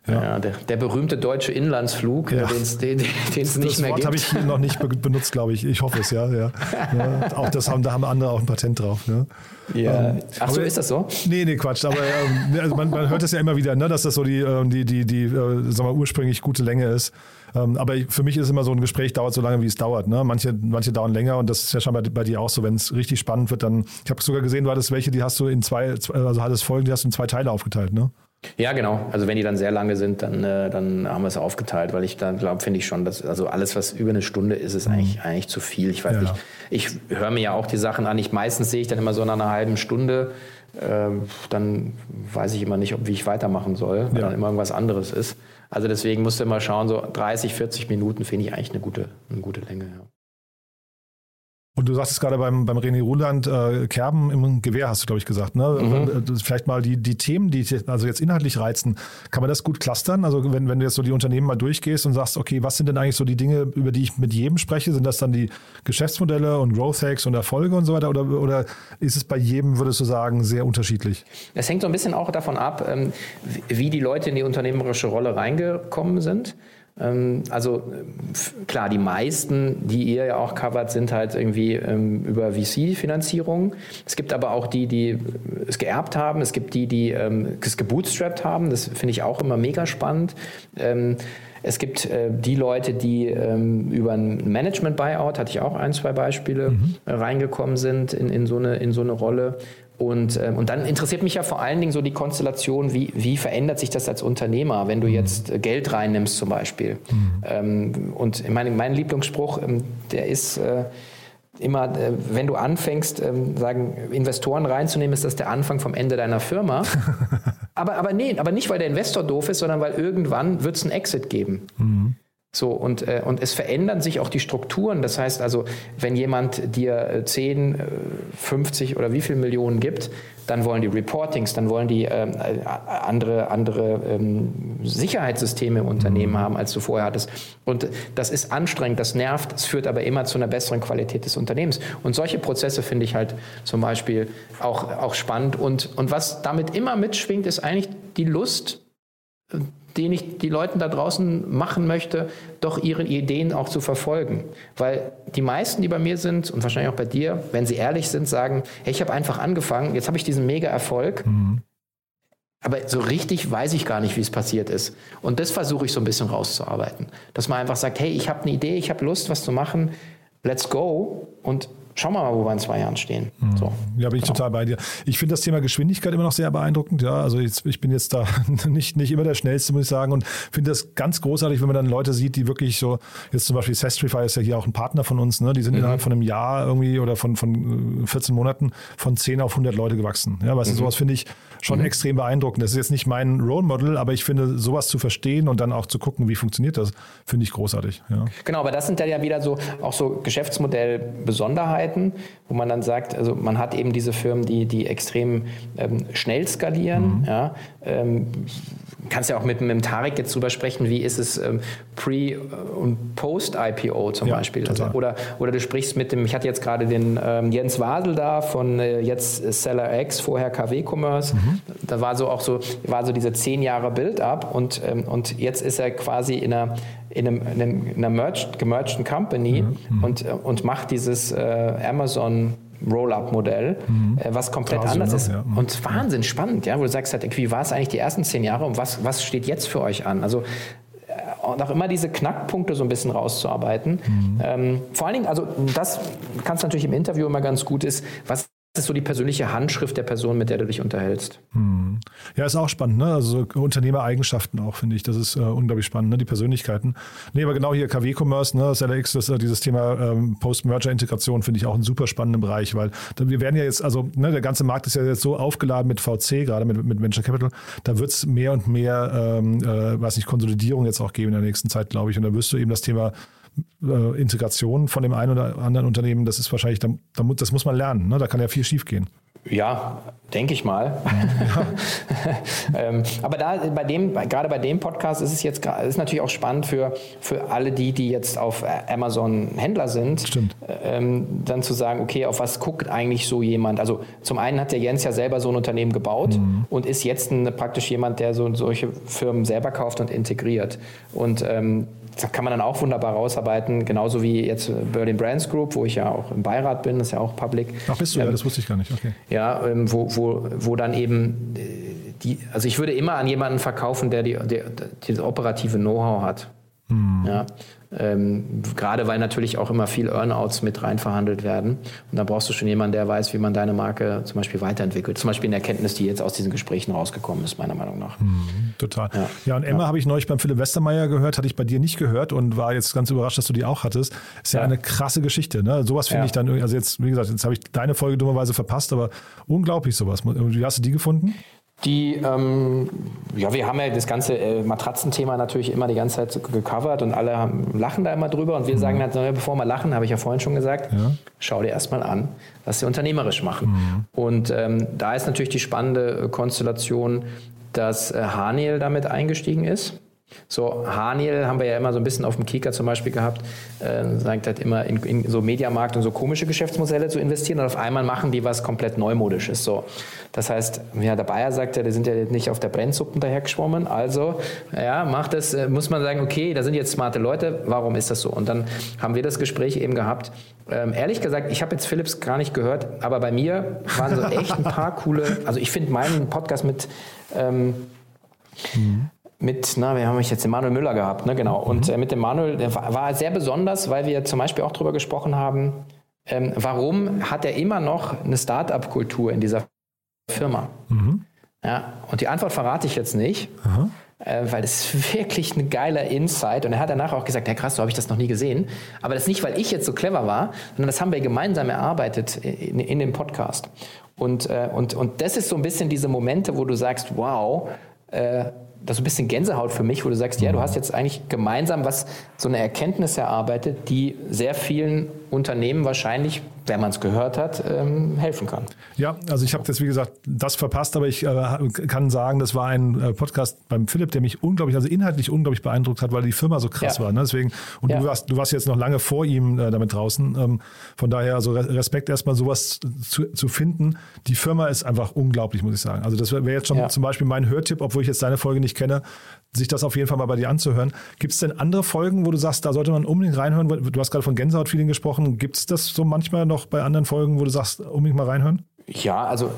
Ja. ja der, der, berühmte deutsche Inlandsflug, ja. den es nicht das mehr Wort gibt. Das habe ich noch nicht benutzt, glaube ich. Ich hoffe es, ja. ja. ja. Auch das haben, da haben andere auch ein Patent drauf. Ja. Ja. Ähm, Ach so, ist das so? Nee, nee, Quatsch. Aber ähm, also man, man, hört es ja immer wieder, ne, dass das so die, ähm, die, die, die äh, sagen wir, ursprünglich gute Länge ist. Ähm, aber für mich ist immer so ein Gespräch dauert so lange, wie es dauert. Ne? Manche, manche dauern länger und das ist ja schon bei, bei dir auch so. Wenn es richtig spannend wird, dann. Ich habe sogar gesehen, du hattest welche, die hast du in zwei, also hattest Folgen, die hast du in zwei Teile aufgeteilt, ne? Ja, genau. Also wenn die dann sehr lange sind, dann, äh, dann haben wir es aufgeteilt, weil ich dann glaube, finde ich schon, dass also alles, was über eine Stunde ist, ist mhm. eigentlich, eigentlich zu viel. Ich weiß ja. nicht, ich höre mir ja auch die Sachen an. Ich meistens sehe ich dann immer so nach einer halben Stunde, äh, dann weiß ich immer nicht, ob, wie ich weitermachen soll, weil ja. dann immer irgendwas anderes ist. Also deswegen musst du immer schauen, so 30, 40 Minuten finde ich eigentlich eine gute, eine gute Länge. Ja. Und du sagtest gerade beim, beim René Ruland, äh, Kerben im Gewehr hast du, glaube ich, gesagt. Ne? Mhm. Vielleicht mal die, die Themen, die also jetzt inhaltlich reizen, kann man das gut clustern? Also wenn, wenn du jetzt so die Unternehmen mal durchgehst und sagst, okay, was sind denn eigentlich so die Dinge, über die ich mit jedem spreche? Sind das dann die Geschäftsmodelle und Growth Hacks und Erfolge und so weiter? Oder, oder ist es bei jedem, würdest du sagen, sehr unterschiedlich? Es hängt so ein bisschen auch davon ab, ähm, wie die Leute in die unternehmerische Rolle reingekommen sind. Ähm, also klar, die meisten, die ihr ja auch covert, sind halt irgendwie ähm, über VC-Finanzierung. Es gibt aber auch die, die es geerbt haben. Es gibt die, die ähm, es gebootstrapped haben. Das finde ich auch immer mega spannend. Es gibt äh, die Leute, die ähm, über ein Management-Buyout, hatte ich auch ein, zwei Beispiele, mhm. reingekommen sind in, in, so eine, in so eine Rolle. Und, ähm, und dann interessiert mich ja vor allen Dingen so die Konstellation, wie, wie verändert sich das als Unternehmer, wenn du mhm. jetzt äh, Geld reinnimmst zum Beispiel. Mhm. Ähm, und mein, mein Lieblingsspruch, ähm, der ist äh, immer, äh, wenn du anfängst, ähm, sagen, Investoren reinzunehmen, ist das der Anfang vom Ende deiner Firma. (laughs) aber, aber nee, aber nicht, weil der Investor doof ist, sondern weil irgendwann wird es einen Exit geben. Mhm. So, und, äh, und es verändern sich auch die Strukturen. Das heißt also, wenn jemand dir 10, äh, 50 äh, oder wie viel Millionen gibt, dann wollen die Reportings, dann wollen die ähm, äh, andere, andere ähm, Sicherheitssysteme im Unternehmen mhm. haben, als du vorher hattest. Und das ist anstrengend, das nervt, es führt aber immer zu einer besseren Qualität des Unternehmens. Und solche Prozesse finde ich halt zum Beispiel auch, auch spannend. Und, und was damit immer mitschwingt, ist eigentlich die Lust, den ich die Leuten da draußen machen möchte, doch ihre Ideen auch zu verfolgen. Weil die meisten, die bei mir sind und wahrscheinlich auch bei dir, wenn sie ehrlich sind, sagen, hey, ich habe einfach angefangen, jetzt habe ich diesen mega Erfolg. Mhm. Aber so richtig weiß ich gar nicht, wie es passiert ist. Und das versuche ich so ein bisschen rauszuarbeiten. Dass man einfach sagt, hey, ich habe eine Idee, ich habe Lust, was zu machen, let's go. Und schauen wir mal, wo wir in zwei Jahren stehen. Mhm. So. Ja, bin ich genau. total bei dir. Ich finde das Thema Geschwindigkeit immer noch sehr beeindruckend. Ja, also jetzt, ich bin jetzt da (laughs) nicht, nicht immer der Schnellste, muss ich sagen, und finde das ganz großartig, wenn man dann Leute sieht, die wirklich so, jetzt zum Beispiel Sestrify ist ja hier auch ein Partner von uns, ne? die sind mhm. innerhalb von einem Jahr irgendwie oder von, von 14 äh, Monaten von 10 auf 100 Leute gewachsen. Ja, weißt mhm. du, sowas finde ich schon mhm. extrem beeindruckend. Das ist jetzt nicht mein Role Model, aber ich finde, sowas zu verstehen und dann auch zu gucken, wie funktioniert das, finde ich großartig. Ja. Genau, aber das sind ja wieder so auch so Geschäftsmodellbesonderheiten, wo man dann sagt, also man hat eben diese Firmen, die, die extrem ähm, schnell skalieren. Mhm. Ja, ähm, kannst ja auch mit, mit Tarek jetzt drüber sprechen, wie ist es ähm, Pre- und Post-IPO zum ja, Beispiel. Also, oder, oder du sprichst mit dem, ich hatte jetzt gerade den ähm, Jens Wadel da von äh, jetzt Seller X, vorher KW Commerce. Mhm. Da war so auch so, war so diese zehn Jahre Build-up und, ähm, und jetzt ist er quasi in einer in, einem, in einer merged, gemergten Company mhm. mhm. und, äh, und macht dieses äh, Amazon Roll-up-Modell, mhm. äh, was komplett Trasio, anders ist. Ja. Mhm. Und Wahnsinn spannend, ja, wo du sagst halt, wie war es eigentlich die ersten zehn Jahre und was, was steht jetzt für euch an? Also äh, und auch immer diese Knackpunkte so ein bisschen rauszuarbeiten. Mhm. Ähm, vor allen Dingen, also das kannst du natürlich im Interview immer ganz gut ist, was ist so die persönliche Handschrift der Person, mit der du dich unterhältst. Hm. Ja, ist auch spannend, ne? Also Unternehmereigenschaften auch, finde ich. Das ist äh, unglaublich spannend, ne? Die Persönlichkeiten. Nee, aber genau hier KW-Commerce, ne, SLX, das, äh, dieses Thema ähm, Post-Merger-Integration finde ich auch einen super spannenden Bereich, weil wir werden ja jetzt, also ne, der ganze Markt ist ja jetzt so aufgeladen mit VC, gerade mit, mit Venture Capital, da wird es mehr und mehr, ähm, äh, weiß nicht, Konsolidierung jetzt auch geben in der nächsten Zeit, glaube ich. Und da wirst du eben das Thema äh, Integration von dem einen oder anderen Unternehmen, das ist wahrscheinlich, da, da, das muss man lernen. Ne? Da kann ja viel schief gehen. Ja, denke ich mal. Ja. (laughs) ähm, aber da bei dem, gerade bei dem Podcast ist es jetzt ist natürlich auch spannend für, für alle die, die jetzt auf Amazon Händler sind, Stimmt. Ähm, dann zu sagen, okay, auf was guckt eigentlich so jemand? Also zum einen hat der Jens ja selber so ein Unternehmen gebaut mhm. und ist jetzt ein, praktisch jemand, der so solche Firmen selber kauft und integriert. Und ähm, kann man dann auch wunderbar rausarbeiten, genauso wie jetzt Berlin Brands Group, wo ich ja auch im Beirat bin, das ist ja auch public. Ach, bist du ähm, ja, das wusste ich gar nicht, okay. Ja, ähm, wo, wo, wo dann eben äh, die, also ich würde immer an jemanden verkaufen, der die, die, die operative Know-how hat. Hm. Ja, ähm, gerade weil natürlich auch immer viel Earnouts mit rein verhandelt werden. Und da brauchst du schon jemanden, der weiß, wie man deine Marke zum Beispiel weiterentwickelt. Zum Beispiel eine Erkenntnis, die jetzt aus diesen Gesprächen rausgekommen ist, meiner Meinung nach. Hm, total. Ja, ja und Emma ja. habe ich neulich beim Philipp Westermeier gehört, hatte ich bei dir nicht gehört und war jetzt ganz überrascht, dass du die auch hattest. Ist ja, ja. eine krasse Geschichte. Ne? Sowas finde ich dann, also jetzt, wie gesagt, jetzt habe ich deine Folge dummerweise verpasst, aber unglaublich sowas. Wie hast du die gefunden? Die, ähm, ja, wir haben ja das ganze äh, Matratzenthema natürlich immer die ganze Zeit gecovert und alle haben, lachen da immer drüber und wir sagen halt, naja, bevor wir lachen, habe ich ja vorhin schon gesagt, Ja. schau dir erstmal an, was sie unternehmerisch machen. Und ähm, da ist natürlich die spannende Konstellation, dass äh, Haniel damit eingestiegen ist. So, Haniel haben wir ja immer so ein bisschen auf dem Kika zum Beispiel gehabt, äh, sagt halt immer in, in so Mediamarkt und so komische Geschäftsmodelle zu investieren und auf einmal machen die was komplett Neumodisches. So. Das heißt, ja, der Bayer sagt ja, die sind ja nicht auf der Brennsuppen dahergeschwommen, also ja, macht das, äh, muss man sagen, okay, da sind jetzt smarte Leute, warum ist das so? Und dann haben wir das Gespräch eben gehabt. Ähm, ehrlich gesagt, ich habe jetzt Philips gar nicht gehört, aber bei mir waren so echt ein paar coole, also ich finde meinen Podcast mit ähm, mit, na, wir haben ich jetzt den Manuel Müller gehabt, ne, genau. Und äh, mit dem Manuel, der war, war sehr besonders, weil wir zum Beispiel auch darüber gesprochen haben, ähm, warum hat er immer noch eine Start-up-Kultur in dieser Firma? Ja, und die Antwort verrate ich jetzt nicht, äh, weil es ist (laughs) wirklich ein geiler Insight. Und er hat danach auch gesagt, ja krass, so habe ich das noch nie gesehen. Aber das nicht, weil ich jetzt so clever war, sondern das haben wir gemeinsam erarbeitet in, in dem Podcast. Und, äh, und, und das ist so ein bisschen diese Momente, wo du sagst, wow, äh, das ist ein bisschen Gänsehaut für mich, wo du sagst, ja, du hast jetzt eigentlich gemeinsam was, so eine Erkenntnis erarbeitet, die sehr vielen Unternehmen wahrscheinlich, wenn man es gehört hat, ähm, helfen kann. Ja, also ich habe jetzt, wie gesagt, das verpasst, aber ich äh, kann sagen, das war ein äh, Podcast beim Philipp, der mich unglaublich, also inhaltlich unglaublich beeindruckt hat, weil die Firma so krass Ja. war. Ne? Deswegen, und Ja. du, warst, du warst jetzt noch lange vor ihm äh, damit draußen. Ähm, von daher, also Re- Respekt erstmal sowas zu, zu finden. Die Firma ist einfach unglaublich, muss ich sagen. Also das wäre wär jetzt schon Ja. zum Beispiel mein Hörtipp, obwohl ich jetzt deine Folge nicht kenne, sich das auf jeden Fall mal bei dir anzuhören. Gibt es denn andere Folgen, wo du sagst, da sollte man unbedingt reinhören? Du hast gerade von Gänsehaut-Feeling gesprochen. Gibt es das so manchmal noch bei anderen Folgen, wo du sagst, unbedingt mal reinhören? Ja, also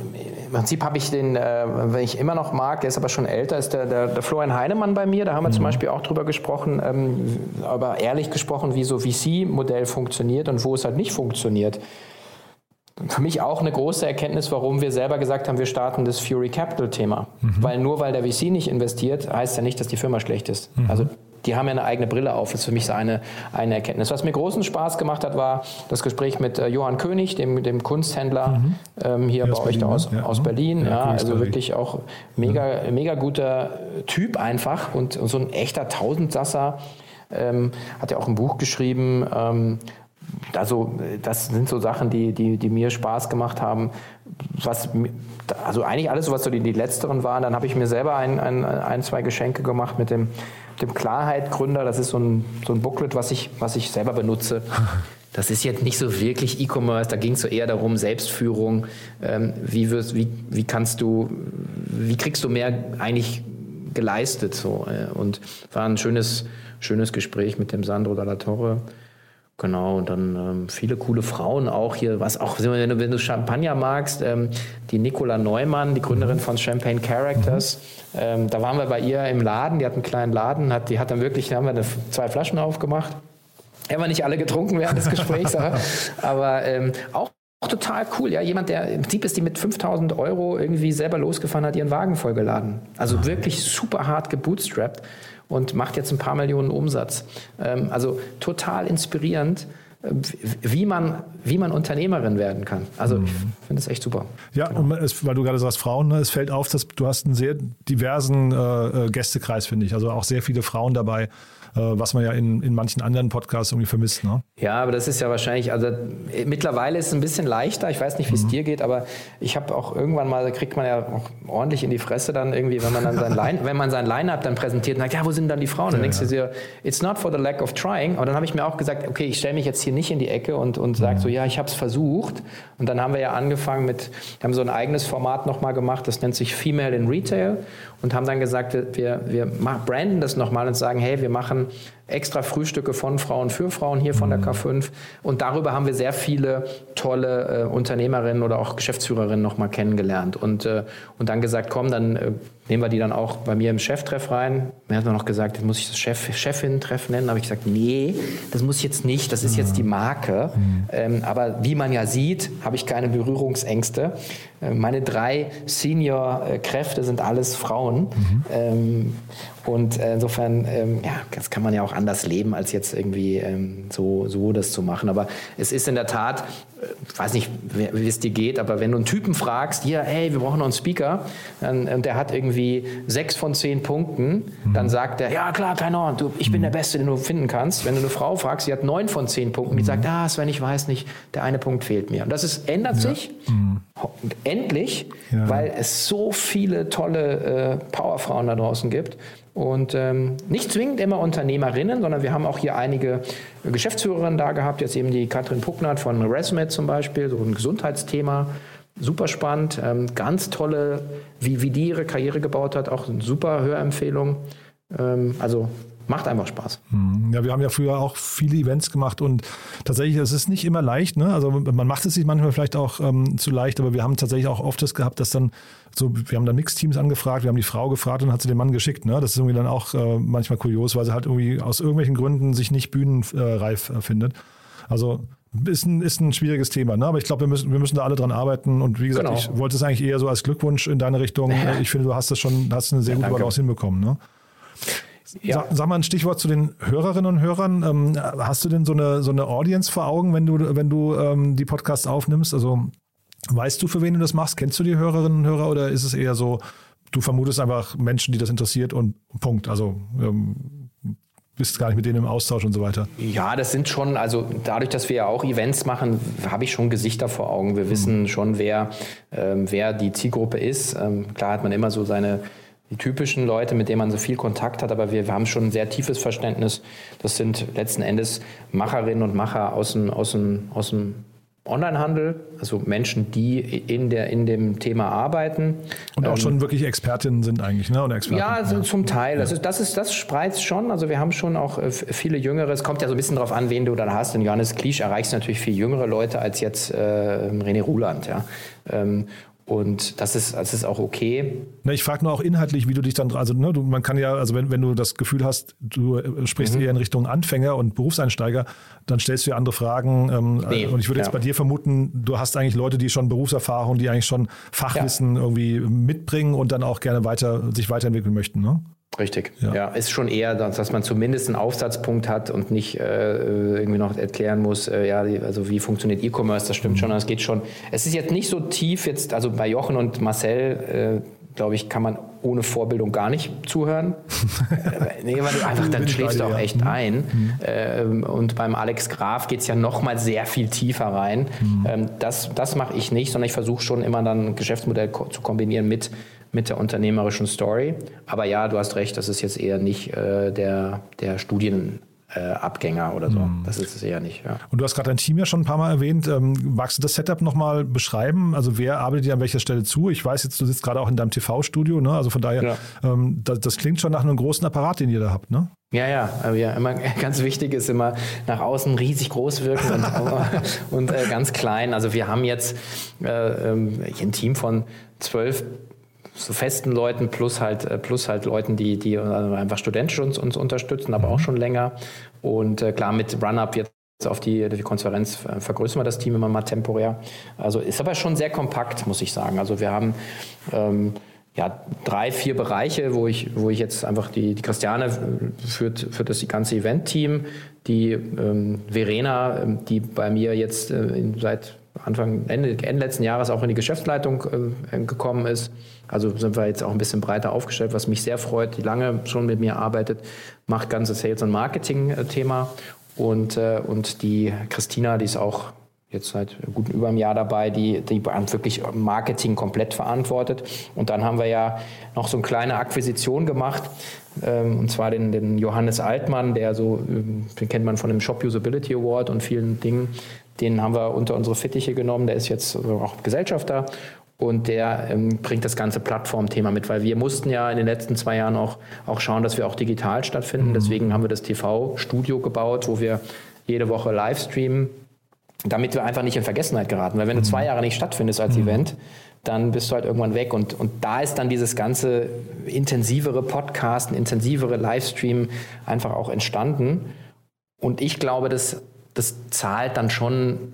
im Prinzip habe ich den, äh, wenn ich immer noch mag, der ist aber schon älter, ist der, der, der Florian Heinemann bei mir. Da haben wir zum Beispiel auch drüber gesprochen, ähm, aber ehrlich gesprochen, wie so VC-Modell funktioniert und wo es halt nicht funktioniert. Für mich auch eine große Erkenntnis, warum wir selber gesagt haben, wir starten das Fury Capital-Thema. Weil nur weil der VC nicht investiert, heißt ja nicht, dass die Firma schlecht ist. Also die haben ja eine eigene Brille auf. Das ist für mich so eine, eine Erkenntnis. Was mir großen Spaß gemacht hat, war das Gespräch mit äh, Johann König, dem, dem Kunsthändler ähm, hier Ja, bei aus euch da Berlin, aus, ne? Ja. aus Berlin. Ja, Ja, also wirklich auch mega, mega guter Typ einfach und, und so ein echter Tausendsasser. Ähm, hat ja auch ein Buch geschrieben. Ähm, also das sind so Sachen, die, die, die mir Spaß gemacht haben. Was, also eigentlich alles, was so die, die letzteren waren. Dann habe ich mir selber ein, ein, ein, zwei Geschenke gemacht mit dem, dem Klarheit-Gründer. Das ist so ein, so ein Booklet, was ich, was ich selber benutze. (laughs) Das ist jetzt nicht so wirklich E-Commerce, da ging es so eher darum, Selbstführung. Ähm, wie, wirst, wie, wie kannst du, wie kriegst du mehr eigentlich geleistet? So, äh, und war ein schönes, schönes Gespräch mit dem Sandro Dalla Torre. Genau, und dann ähm, viele coole Frauen auch hier, was auch, wenn du, wenn du Champagner magst, ähm, die Nicola Neumann, die Gründerin von Champagne Characters, ähm, da waren wir bei ihr im Laden, die hat einen kleinen Laden, hat, die hat dann wirklich, da haben wir eine, zwei Flaschen aufgemacht. Haben wir nicht alle getrunken während des Gesprächs, (laughs) aber, aber ähm, auch auch total cool, ja. Jemand, der im Prinzip ist die mit 5000 Euro irgendwie selber losgefahren, hat ihren Wagen vollgeladen. Also wirklich super hart gebootstrapped und macht jetzt ein paar Millionen Umsatz. Ähm, also total inspirierend, äh, wie man, wie man Unternehmerin werden kann. Also ich finde das echt super. Ja, und es, weil du gerade sagst Frauen, ne, es fällt auf, dass du hast einen sehr diversen äh, äh, Gästekreis, finde ich. Also auch sehr viele Frauen dabei, äh, was man ja in, in manchen anderen Podcasts irgendwie vermisst. Ne? Ja, aber das ist ja wahrscheinlich, also äh, mittlerweile ist es ein bisschen leichter. Ich weiß nicht, wie es dir geht, aber ich habe auch irgendwann mal, da kriegt man ja auch ordentlich in die Fresse dann irgendwie, wenn man dann sein Line, (laughs) wenn man sein Line-Up dann präsentiert und sagt, ja, wo sind dann die Frauen? Dann denkst du dir, it's not for the lack of trying. Aber dann habe ich mir auch gesagt, okay, ich stelle mich jetzt hier nicht in die Ecke und, und sage so, ja, ich habe es versucht. Und dann haben wir ja angefangen mit, haben so ein eigenes Format nochmal gemacht, das nennt sich Female in Retail und haben dann gesagt, wir, wir, branden das nochmal und sagen, hey, wir machen extra Frühstücke von Frauen für Frauen hier von der K5. Und darüber haben wir sehr viele tolle äh, Unternehmerinnen oder auch Geschäftsführerinnen nochmal kennengelernt. Und, äh, und dann gesagt, komm, dann äh, nehmen wir die dann auch bei mir im Cheftreff rein. Mir hat man noch gesagt, muss ich das Chef, Chefin-Treff nennen? Da habe ich gesagt, nee, das muss jetzt nicht, das ist jetzt die Marke. Ähm, aber wie man ja sieht, habe ich keine Berührungsängste. Äh, meine drei Senior-Kräfte sind alles Frauen. Ähm, und äh, insofern, ähm, ja, das kann man ja auch anders leben, als jetzt irgendwie ähm, so, so das zu machen. Aber es ist in der Tat, äh, ich weiß nicht, wie es dir geht, aber wenn du einen Typen fragst, hier, hey, wir brauchen noch einen Speaker, dann, und der hat irgendwie sechs von zehn Punkten, mhm. dann sagt er, ja klar, keine Ahnung, du, ich bin mhm. der Beste, den du finden kannst. Wenn du eine Frau fragst, die hat neun von zehn Punkten, die mhm. sagt, ah, Sven, ich weiß nicht, der eine Punkt fehlt mir. Und das ist, ändert ja. sich endlich, ja. weil es so viele tolle äh, Powerfrauen da draußen gibt. Und ähm, nicht zwingend immer Unternehmerinnen, sondern wir haben auch hier einige Geschäftsführerinnen da gehabt. Jetzt eben die Katrin Pucknert von Resmed zum Beispiel, so ein Gesundheitsthema. Super spannend, ähm, ganz tolle, wie, wie die ihre Karriere gebaut hat, auch eine super Hörempfehlung. Ähm, also macht einfach Spaß. Hm. Ja, wir haben ja früher auch viele Events gemacht und tatsächlich, es ist nicht immer leicht. Ne? Also man macht es sich manchmal vielleicht auch ähm, zu leicht, aber wir haben tatsächlich auch oft das gehabt, dass dann so, wir haben dann Mixteams angefragt, wir haben die Frau gefragt und hat sie den Mann geschickt. Ne? Das ist irgendwie dann auch äh, manchmal kurios, weil sie halt irgendwie aus irgendwelchen Gründen sich nicht bühnenreif äh, findet. Also ist ein, ist ein schwieriges Thema, ne? aber ich glaube, wir müssen, wir müssen da alle dran arbeiten. Und wie gesagt, genau. ich wollte es eigentlich eher so als Glückwunsch in deine Richtung. Ja. Ich finde, du hast das schon, hast eine sehr ja, gute Balance hinbekommen. Ne? Ja. Sag, mal ein Stichwort zu den Hörerinnen und Hörern. Ähm, hast du denn so eine, so eine Audience vor Augen, wenn du, wenn du ähm, die Podcasts aufnimmst? Also weißt du, für wen du das machst? Kennst du die Hörerinnen und Hörer oder ist es eher so, du vermutest einfach Menschen, die das interessiert und Punkt? Also ähm, bist gar nicht mit denen im Austausch und so weiter. Ja, das sind schon, also dadurch, dass wir ja auch Events machen, habe ich schon Gesichter vor Augen. Wir mhm. wissen schon, wer, ähm, wer die Zielgruppe ist. Ähm, klar hat man immer so seine die typischen Leute, mit denen man so viel Kontakt hat, aber wir, wir haben schon ein sehr tiefes Verständnis. Das sind letzten Endes Macherinnen und Macher aus dem, aus dem, aus dem Onlinehandel, also Menschen, die in, der, in dem Thema arbeiten. Und auch ähm, schon wirklich Expertinnen sind eigentlich, ne? Oder Experten. Ja, also ja. zum Teil. Also das ist, das spreizt schon. Also wir haben schon auch äh, viele Jüngere. Es kommt ja so ein bisschen darauf an, wen du dann hast. In Johannes Kliesch erreichst natürlich viel jüngere Leute als jetzt äh, René Ruland, ja. Ähm, und das ist, das ist auch okay. Na, ich frage nur auch inhaltlich, wie du dich dann, also ne, du, man kann ja, also wenn, wenn du das Gefühl hast, du äh, sprichst mhm. eher in Richtung Anfänger und Berufseinsteiger, dann stellst du ja andere Fragen. Ähm, nee, und ich würde ja. jetzt bei dir vermuten, du hast eigentlich Leute, die schon Berufserfahrung, die eigentlich schon Fachwissen ja. irgendwie mitbringen und dann auch gerne weiter, sich weiterentwickeln möchten. Ne? Richtig. Ja. ja. ist schon eher, dass man zumindest einen Aufsatzpunkt hat und nicht äh, irgendwie noch erklären muss, äh, ja, also wie funktioniert E-Commerce, das stimmt mhm. schon, das geht schon. Es ist jetzt nicht so tief jetzt, also bei Jochen und Marcel, äh, glaube ich, kann man ohne Vorbildung gar nicht zuhören. (laughs) Äh, nee, weil du einfach, dann schläfst du auch echt mhm. ein. Mhm. Ähm, und beim Alex Graf geht es ja nochmal sehr viel tiefer rein. Mhm. Ähm, das das mache ich nicht, sondern ich versuche schon immer dann ein Geschäftsmodell ko zu kombinieren mit mit der unternehmerischen Story. Aber ja, du hast recht, das ist jetzt eher nicht äh, der, der Studien. Abgänger oder so. Mhm. Das ist es eher nicht. Ja. Und du hast gerade dein Team ja schon ein paar Mal erwähnt. Ähm, magst du das Setup nochmal beschreiben? Also wer arbeitet dir an welcher Stelle zu? Ich weiß jetzt, du sitzt gerade auch in deinem TV-Studio, ne? Also von daher, ja. ähm, das, das, klingt schon nach einem großen Apparat, den ihr da habt, ne? Ja, ja, ja, immer (laughs) ganz wichtig ist immer nach außen riesig groß wirken und, (laughs) und äh, ganz klein. Also wir haben jetzt äh, ähm, ein Team von zwölf so festen Leuten plus halt, äh, plus halt Leuten, die, die einfach studentisch uns, uns unterstützen, aber auch schon länger. Und äh, klar, mit Run-Up jetzt auf die, die Konferenz äh, vergrößern wir das Team immer mal temporär. Also ist aber schon sehr kompakt, muss ich sagen. Also wir haben ähm, ja, drei, vier Bereiche, wo ich, wo ich jetzt einfach die, die Christiane führt, führt das ganze Event-Team, die ähm, Verena, ähm, die bei mir jetzt äh, seit Anfang, Ende, Ende letzten Jahres auch in die Geschäftsleitung äh, gekommen ist. Also sind wir jetzt auch ein bisschen breiter aufgestellt, was mich sehr freut, die lange schon mit mir arbeitet, macht ganze Sales- und Marketing-Thema. Und, äh, und die Christina, die ist auch jetzt seit gut über einem Jahr dabei, die, die wirklich Marketing komplett verantwortet. Und dann haben wir ja noch so eine kleine Akquisition gemacht, ähm, und zwar den, den Johannes Altmann, der so, ähm, den kennt man von dem Shop Usability Award und vielen Dingen. Den haben wir unter unsere Fittiche genommen. Der ist jetzt auch Gesellschafter und der ähm, bringt das ganze Plattformthema mit, weil wir mussten ja in den letzten zwei Jahren auch, auch schauen, dass wir auch digital stattfinden. Mhm. Deswegen haben wir das TV-Studio gebaut, wo wir jede Woche live streamen, damit wir einfach nicht in Vergessenheit geraten. Weil wenn du mhm. zwei Jahre nicht stattfindest als mhm. Event, dann bist du halt irgendwann weg. Und, und da ist dann dieses ganze intensivere Podcasten, intensivere Livestream einfach auch entstanden. Und ich glaube, das, das zahlt dann schon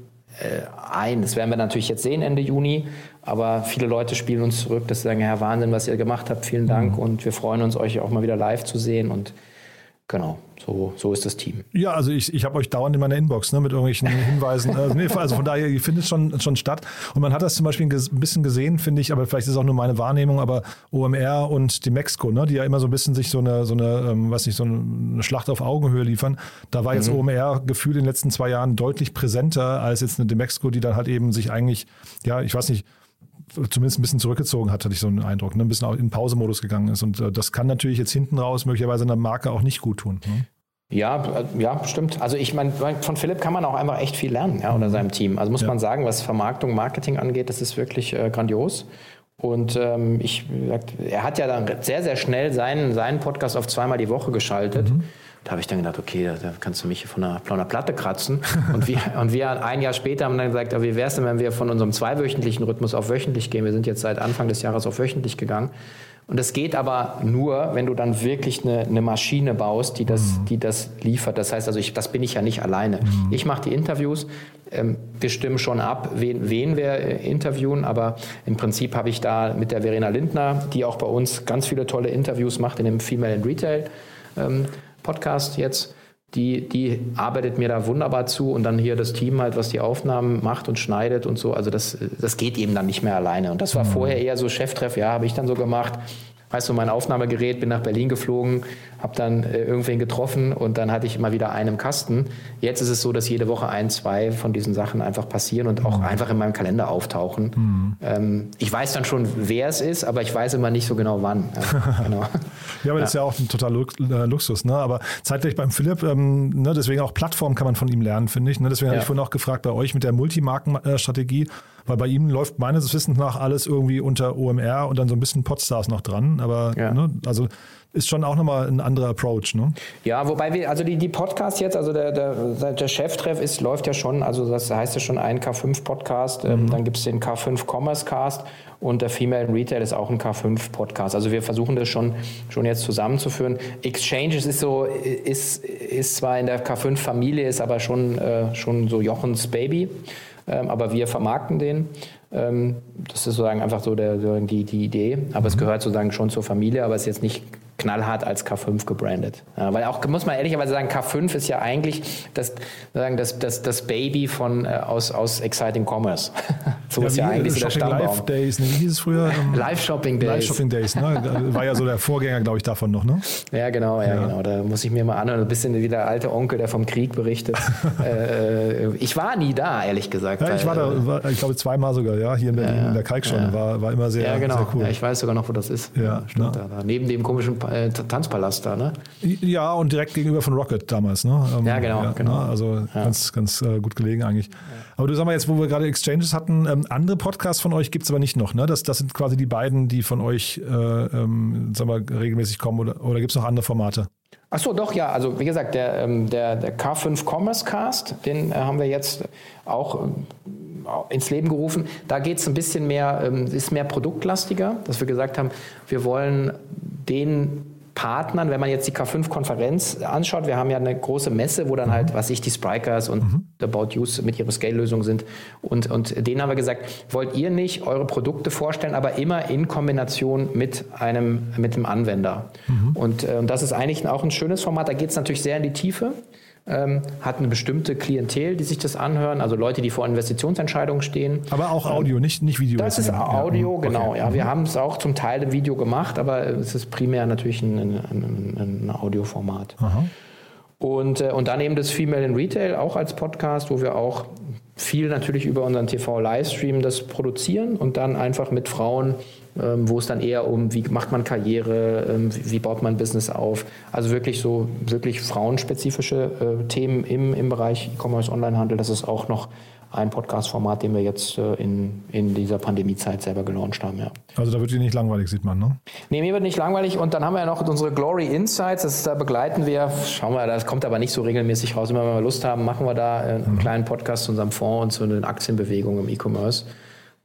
ein. Das werden wir natürlich jetzt sehen Ende Juni. Aber viele Leute spielen uns zurück, dass sie sagen, Herr Wahnsinn, was ihr gemacht habt, vielen Dank. Mhm. Und wir freuen uns, euch auch mal wieder live zu sehen. Und Genau, so, so ist das Team. Ja, also ich, ich habe euch dauernd in meiner Inbox ne, mit irgendwelchen (laughs) Hinweisen. Also, nee, also von daher, ihr findet schon, schon statt. Und man hat das zum Beispiel ein bisschen gesehen, finde ich, aber vielleicht ist es auch nur meine Wahrnehmung, aber OMR und die Mexiko, ne, die ja immer so ein bisschen sich so eine, so eine, ähm, weiß nicht, so eine Schlacht auf Augenhöhe liefern. Da war jetzt mhm. OMR gefühlt in den letzten zwei Jahren deutlich präsenter als jetzt eine Demexco, die dann halt eben sich eigentlich, ja, ich weiß nicht, zumindest ein bisschen zurückgezogen hat, hatte ich so einen Eindruck, ne? ein bisschen in Pausemodus gegangen ist. Und äh, das kann natürlich jetzt hinten raus möglicherweise einer Marke auch nicht gut tun. Ne? Ja, äh, ja, stimmt. Also ich meine, von Philipp kann man auch einfach echt viel lernen, ja, oder mhm. seinem Team. Also muss ja. man sagen, was Vermarktung, Marketing angeht, das ist wirklich äh, grandios. Und ähm, ich, er hat ja dann sehr, sehr schnell seinen, seinen Podcast auf zweimal die Woche geschaltet. Mhm. Da habe ich dann gedacht, okay, da, kannst du mich von einer, von einer Platte kratzen. (laughs) Und wir, und wir ein Jahr später haben dann gesagt, wie wäre es denn, wenn wir von unserem zweiwöchentlichen Rhythmus auf wöchentlich gehen? Wir sind jetzt seit Anfang des Jahres auf wöchentlich gegangen. Und das geht aber nur, wenn du dann wirklich eine, eine Maschine baust, die das, mhm. die das liefert. Das heißt also, ich, das bin ich ja nicht alleine. Mhm. Ich mache die Interviews, ähm, wir stimmen schon ab, wen, wen wir äh, interviewen, aber im Prinzip habe ich da mit der Verena Lindner, die auch bei uns ganz viele tolle Interviews macht in dem Female in Retail. Ähm, Podcast jetzt, die, die arbeitet mir da wunderbar zu und dann hier das Team halt, was die Aufnahmen macht und schneidet und so. Also das, das geht eben dann nicht mehr alleine. Und das war mhm. vorher eher so Cheftreff, ja, habe ich dann so gemacht weißt du, mein Aufnahmegerät, bin nach Berlin geflogen, habe dann äh, irgendwen getroffen und dann hatte ich immer wieder einen im Kasten. Jetzt ist es so, dass jede Woche ein, zwei von diesen Sachen einfach passieren und auch mhm. einfach in meinem Kalender auftauchen. Mhm. Ähm, ich weiß dann schon, wer es ist, aber ich weiß immer nicht so genau wann. Ja, (laughs) genau. ja aber das ist ja auch ein totaler äh, Luxus. Ne? Aber zeitgleich beim Philipp, ähm, ne, deswegen auch Plattform kann man von ihm lernen, finde ich. Ne? Deswegen ja. habe ich vorhin auch gefragt bei euch mit der Multimarkenstrategie. Weil bei ihm läuft meines Wissens nach alles irgendwie unter OMR und dann so ein bisschen Podstars noch dran. Aber ja. ne, also ist schon auch nochmal ein anderer Approach, ne? Ja, wobei wir, also die, die Podcasts jetzt, also der, der, der Cheftreff ist, läuft ja schon, also das heißt ja schon ein K5-Podcast, ähm, mhm. ähm, dann gibt es den K5 Commerce Cast und der Female Retail ist auch ein K5-Podcast. Also wir versuchen das schon, schon jetzt zusammenzuführen. Exchanges ist so, ist, ist zwar in der K5-Familie, ist aber schon, äh, schon so Jochens Baby. Ähm, aber wir vermarkten den. Ähm, das ist sozusagen einfach so der, die, die Idee. Aber mhm. es gehört sozusagen schon zur Familie, aber es ist jetzt nicht knallhart als K5 gebrandet. Ja, weil auch, muss man ehrlicherweise sagen, K5 ist ja eigentlich das, sagen, das, das, das Baby von, äh, aus, aus Exciting Commerce. (laughs) so ja, ist ja eigentlich so der Stammbaum. Live Days, ne? wie hieß es früher? Live Shopping Days. Live Shopping Days, ne? war ja so der Vorgänger, glaube ich, davon noch, ne? Ja, genau, ja, ja, genau. Da muss ich mir mal anhören, ein bisschen wie der alte Onkel, der vom Krieg berichtet. äh, (laughs) äh ich war nie da, ehrlich gesagt. Ja, ich war da, war, ich glaube, zweimal sogar, ja, hier in Berlin, in der Kalkschone. War, war immer sehr, ja, genau. sehr cool. Ja, ich weiß sogar noch, wo das ist. Ja, stimmt. Da, da. Neben dem komischen äh, Tanzpalast da, ne? Ja, und direkt gegenüber von Rocket damals, ne? Ähm, ja, genau. Ja, genau. Ne? Also ja. ganz, ganz äh, gut gelegen eigentlich. Aber du sag mal jetzt, wo wir gerade Exchanges hatten, ähm, andere Podcasts von euch gibt es aber nicht noch, ne? Das, das sind quasi die beiden, die von euch, äh, ähm, sag mal, regelmäßig kommen oder, oder gibt es noch andere Formate? Ach so, doch, ja. Also wie gesagt, der, ähm, der, der K5 Commerce Cast, den äh, haben wir jetzt auch ähm, ins Leben gerufen. Da geht es ein bisschen mehr, ähm, ist mehr produktlastiger, dass wir gesagt haben, wir wollen den Partnern, wenn man jetzt die K5-Konferenz anschaut, wir haben ja eine große Messe, wo dann halt, was ich, die Sprikers und mhm. About Use mit ihrer Scale-Lösung sind. Und, und denen haben wir gesagt, wollt ihr nicht eure Produkte vorstellen, aber immer in Kombination mit einem, mit dem Anwender. Mhm. Und, äh, und das ist eigentlich auch ein schönes Format. Da geht es natürlich sehr in die Tiefe ähm, hat eine bestimmte Klientel, die sich das anhören, also Leute, die vor Investitionsentscheidungen stehen. Aber auch Audio, nicht, nicht Video. Das ist Audio, ja. genau. Okay. Ja, wir mhm. haben es auch zum Teil im Video gemacht, aber es ist primär natürlich ein, ein, ein Audioformat. Aha. Und, äh, und dann eben das Female in Retail auch als Podcast, wo wir auch viel natürlich über unseren TV-Livestream das produzieren und dann einfach mit Frauen ähm, wo es dann eher um, wie macht man Karriere, ähm, wie, baut man Business auf. Also wirklich so, wirklich frauenspezifische äh, Themen im, im Bereich E-Commerce, Onlinehandel. Das ist auch noch ein Podcast-Format, den wir jetzt äh, in, in dieser Pandemiezeit selber gelauncht haben. Ja. Also da wird dir nicht langweilig, sieht man, ne? Nee, mir wird nicht langweilig. Und dann haben wir ja noch unsere Glory Insights. Das ist, da begleiten wir, schauen wir, das kommt aber nicht so regelmäßig raus. Immer wenn wir Lust haben, machen wir da einen mhm. kleinen Podcast zu unserem Fonds und zu den Aktienbewegungen im E-Commerce.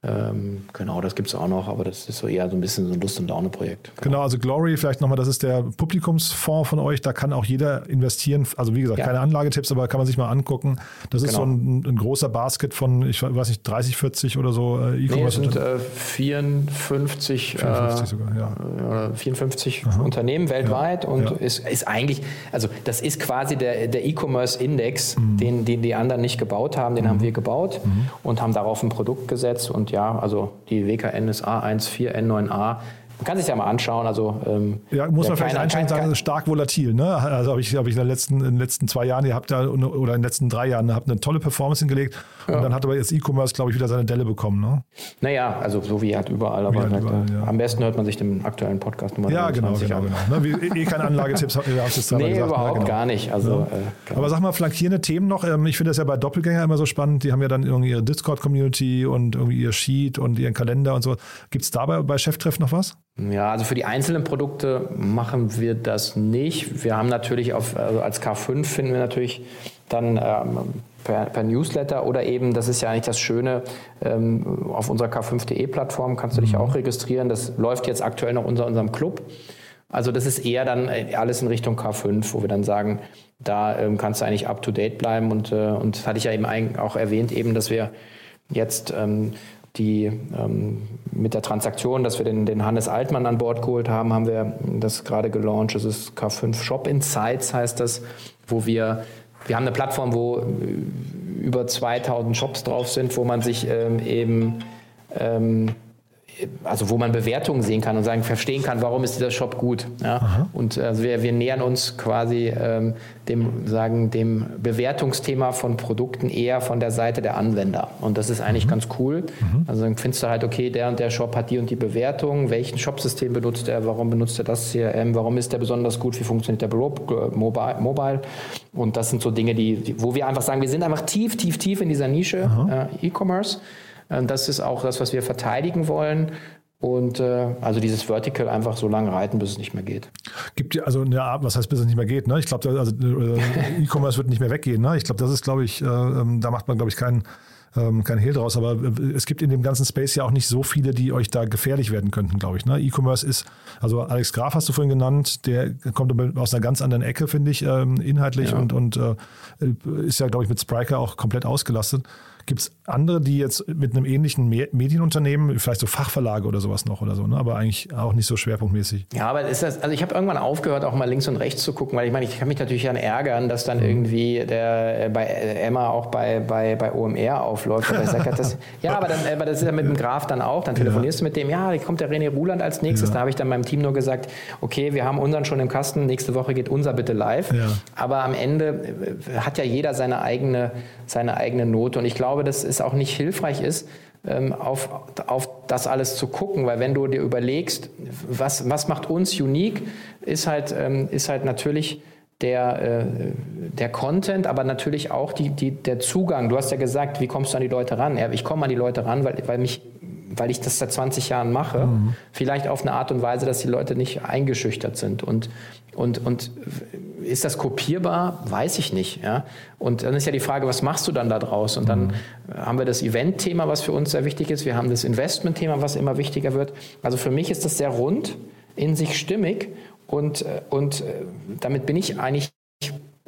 Ähm, genau, das gibt es auch noch, aber das ist so eher so ein bisschen so ein Lust- und Laune-Projekt. Genau. also Glory, vielleicht nochmal, das ist der Publikumsfonds von euch, da kann auch jeder investieren. Also wie gesagt, Ja. keine Anlagetipps, aber kann man sich mal angucken. Das ist Genau. so ein, ein großer Basket von, ich weiß nicht, 30, 40 oder so äh, Nee, E-Commerce. sind äh, 54, 54 äh, sogar, ja. äh, 54 Unternehmen weltweit und Ja. Ist, ist eigentlich, also das ist quasi der, der E-Commerce-Index, Mhm. den, den die anderen nicht gebaut haben, den haben wir gebaut und haben darauf ein Produkt gesetzt und ja, also die WKN ist A14N9A. Man kann sich ja mal anschauen. Also, ähm, Ja, muss wer man vielleicht kein- sagen, ist stark volatil. Ne? Also habe ich, hab ich in, den letzten, in den letzten zwei Jahren, ihr habt da, oder in den letzten drei Jahren, habt eine tolle Performance hingelegt. Und dann hat aber jetzt E-Commerce, glaube ich, wieder seine Delle bekommen. Ne? Naja, also so wie halt überall. Aber halt vielleicht, überall, äh, ja. am besten hört man sich den aktuellen Podcast Nummer Ja, genau, 29 genau. an. genau. Ne? Wie, eh keine Anlagetipps, ihr habt es zweimal Nee, gesagt. überhaupt ne? genau. gar nicht. Also, äh, genau. Aber sag mal, flankierende Themen noch. Ähm, Ich finde das ja bei Doppelgänger immer so spannend. Die haben ja dann irgendwie ihre Discord-Community und irgendwie ihr Sheet und ihren Kalender und so. Gibt es dabei bei Cheftreff noch was? Ja, also für die einzelnen Produkte machen wir das nicht. Wir haben natürlich auf, also als K5 finden wir natürlich dann ähm, per, per Newsletter oder eben, das ist ja eigentlich das Schöne, ähm, auf unserer K5.de-Plattform kannst du dich auch registrieren. Das läuft jetzt aktuell noch unter unserem Club. Also das ist eher dann äh, alles in Richtung K5, wo wir dann sagen, da ähm, kannst du eigentlich up-to-date bleiben. Und, äh, und das hatte ich ja eben auch erwähnt, eben, dass wir jetzt ähm, die ähm, mit der Transaktion, dass wir den, den Hannes Altmann an Bord geholt haben, haben wir das gerade gelauncht. Das ist K5 Shop Insights heißt das, wo wir wir haben eine Plattform, wo äh, über 2000 Shops drauf sind, wo man sich ähm, eben ähm, also wo man Bewertungen sehen kann und sagen, verstehen kann, warum ist dieser Shop gut. Ja? Und also wir, wir nähern uns quasi ähm, dem, sagen, dem Bewertungsthema von Produkten eher von der Seite der Anwender. Und das ist eigentlich ganz cool. Also dann findest du halt, okay, der und der Shop hat die und die Bewertung, welchen Shopsystem benutzt er, warum benutzt er das CRM, warum ist der besonders gut, wie funktioniert der Bro- Mobile, Mobile. Und das sind so Dinge, die, die, wo wir einfach sagen, wir sind einfach tief, tief, tief in dieser Nische äh, E-Commerce. Ähm, Das ist auch das, was wir verteidigen wollen. Und äh, also dieses Vertical einfach so lange reiten, bis es nicht mehr geht. Gibt ja also eine Art, was heißt, bis es nicht mehr geht. Ne? Ich glaube, also, äh, (laughs) E-Commerce wird nicht mehr weggehen. Ne? Ich glaube, das ist, glaube ich, äh, ähm, da macht man, glaube ich, keinen ähm, kein Hehl draus, aber äh, es gibt in dem ganzen Space ja auch nicht so viele, die euch da gefährlich werden könnten, glaube ich. Ne? E-Commerce ist, also Alex Graf hast du vorhin genannt, der kommt aus einer ganz anderen Ecke, finde ich, ähm, inhaltlich Ja. und, und äh, ist ja, glaube ich, mit Spriker auch komplett ausgelastet. Gibt es andere, die jetzt mit einem ähnlichen Me Medienunternehmen, vielleicht so Fachverlage oder sowas noch oder so, ne? aber eigentlich auch nicht so schwerpunktmäßig? Ja, aber ist das, also ich habe irgendwann aufgehört, auch mal links und rechts zu gucken, weil ich meine, ich kann mich natürlich dann ärgern, dass dann irgendwie der äh, bei äh, Emma auch bei, bei, bei OMR aufläuft. Aber halt, das, (laughs) ja, aber, dann, aber das ist ja mit dem Graf dann auch. Dann telefonierst du mit dem, ja, kommt der René Ruland als nächstes. Da habe ich dann meinem Team nur gesagt, okay, wir haben unseren schon im Kasten, nächste Woche geht unser bitte live. Ja. Aber am Ende äh, hat ja jeder seine eigene, seine eigene Note. Und ich glaube, dass es auch nicht hilfreich ist, ähm, auf, auf das alles zu gucken, weil wenn du dir überlegst, was, was macht uns unique, ist halt, ähm, ist halt natürlich der, äh, der Content, aber natürlich auch die, die, der Zugang. Du hast ja gesagt, wie kommst du an die Leute ran? Ja, ich komme an die Leute ran, weil, weil mich weil ich das seit 20 Jahren mache, vielleicht auf eine Art und Weise, dass die Leute nicht eingeschüchtert sind. Und, und, und ist das kopierbar? Weiß ich nicht. Ja? Und dann ist ja die Frage, was machst du dann da draus? Und dann haben wir das Event-Thema, was für uns sehr wichtig ist. Wir haben das Investment-Thema, was immer wichtiger wird. Also für mich ist das sehr rund, in sich stimmig. Und, äh, und äh, damit bin ich eigentlich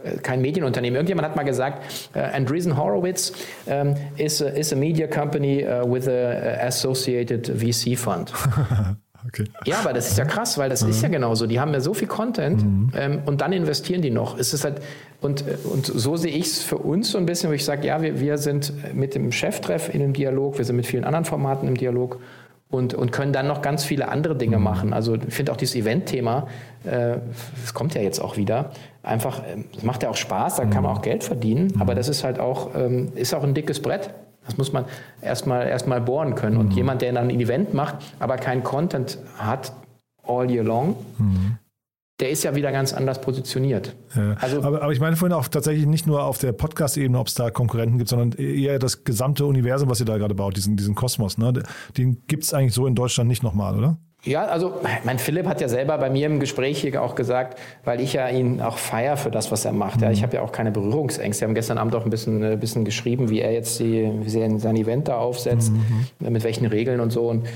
äh, kein Medienunternehmen. Irgendjemand hat mal gesagt, äh, Andreessen Horowitz ähm, is, a, is a media company uh, with a associated VC fund. (laughs) Okay. Ja, aber das ist ja krass, weil das ist ja genauso. Die haben ja so viel Content ähm, und dann investieren die noch. Es ist halt, und, äh, und so sehe ich es für uns so ein bisschen, wo ich sage, ja, wir, wir sind mit dem Cheftreff in einem Dialog, wir sind mit vielen anderen Formaten im Dialog und, und können dann noch ganz viele andere Dinge machen. Also ich finde auch dieses Event-Thema, äh, das kommt ja jetzt auch wieder, einfach, ähm, es macht ja auch Spaß, da kann man auch Geld verdienen, aber das ist halt auch, ähm, ist auch ein dickes Brett. Das muss man erstmal erst mal bohren können. Und jemand, der dann ein Event macht, aber keinen Content hat all year long, der ist ja wieder ganz anders positioniert. Ja. Also- aber, aber ich meine vorhin auch tatsächlich nicht nur auf der Podcast-Ebene, ob es da Konkurrenten gibt, sondern eher das gesamte Universum, was ihr da gerade baut, diesen, diesen Kosmos. Ne? Den gibt es eigentlich so in Deutschland nicht nochmal, oder? Ja, also mein Philipp hat ja selber bei mir im Gespräch hier auch gesagt, weil ich ja ihn auch feier für das, was er macht. Ja, ich habe ja auch keine Berührungsängste. Wir haben gestern Abend auch ein bisschen, ein bisschen geschrieben, wie er jetzt die, wie er sein Event da aufsetzt, mit welchen Regeln und so. Und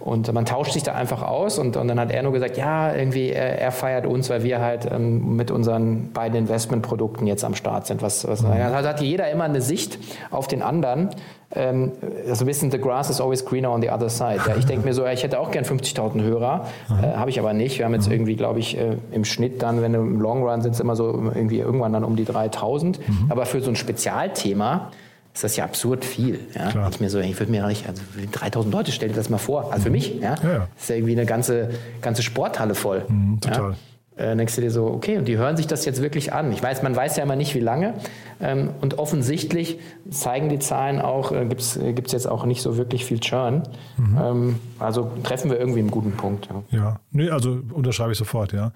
und man tauscht sich da einfach aus und, und dann hat er nur gesagt, ja, irgendwie, er, er feiert uns, weil wir halt ähm, mit unseren beiden Investmentprodukten jetzt am Start sind. Was, was, mhm. Also hat jeder immer eine Sicht auf den anderen. Ähm, also wissen, the grass is always greener on the other side. Ja, ich denke mir so, ja, ich hätte auch gern 50.000 Hörer, äh, habe ich aber nicht. Wir haben jetzt mhm. irgendwie, glaube ich, äh, im Schnitt dann, wenn du im Long Run sind es immer so irgendwie irgendwann dann um die 3.000. Mhm. Aber für so ein Spezialthema, ist das ja absurd viel. Ja? Ich mir so, ich würde mir nicht, also 3000 Leute, stell dir das mal vor. Also für mich, ja, ja, ja. ist ja irgendwie eine ganze, ganze Sporthalle voll. Mhm, total. Ja? Äh, denkst du dir so, okay, und die hören sich das jetzt wirklich an. Ich weiß, man weiß ja immer nicht, wie lange. Ähm, und offensichtlich zeigen die Zahlen auch, äh, gibt es äh, jetzt auch nicht so wirklich viel Churn. Mhm. Ähm, also treffen wir irgendwie einen guten Punkt. Ja, ja. Nee, also unterschreibe ich sofort, ja.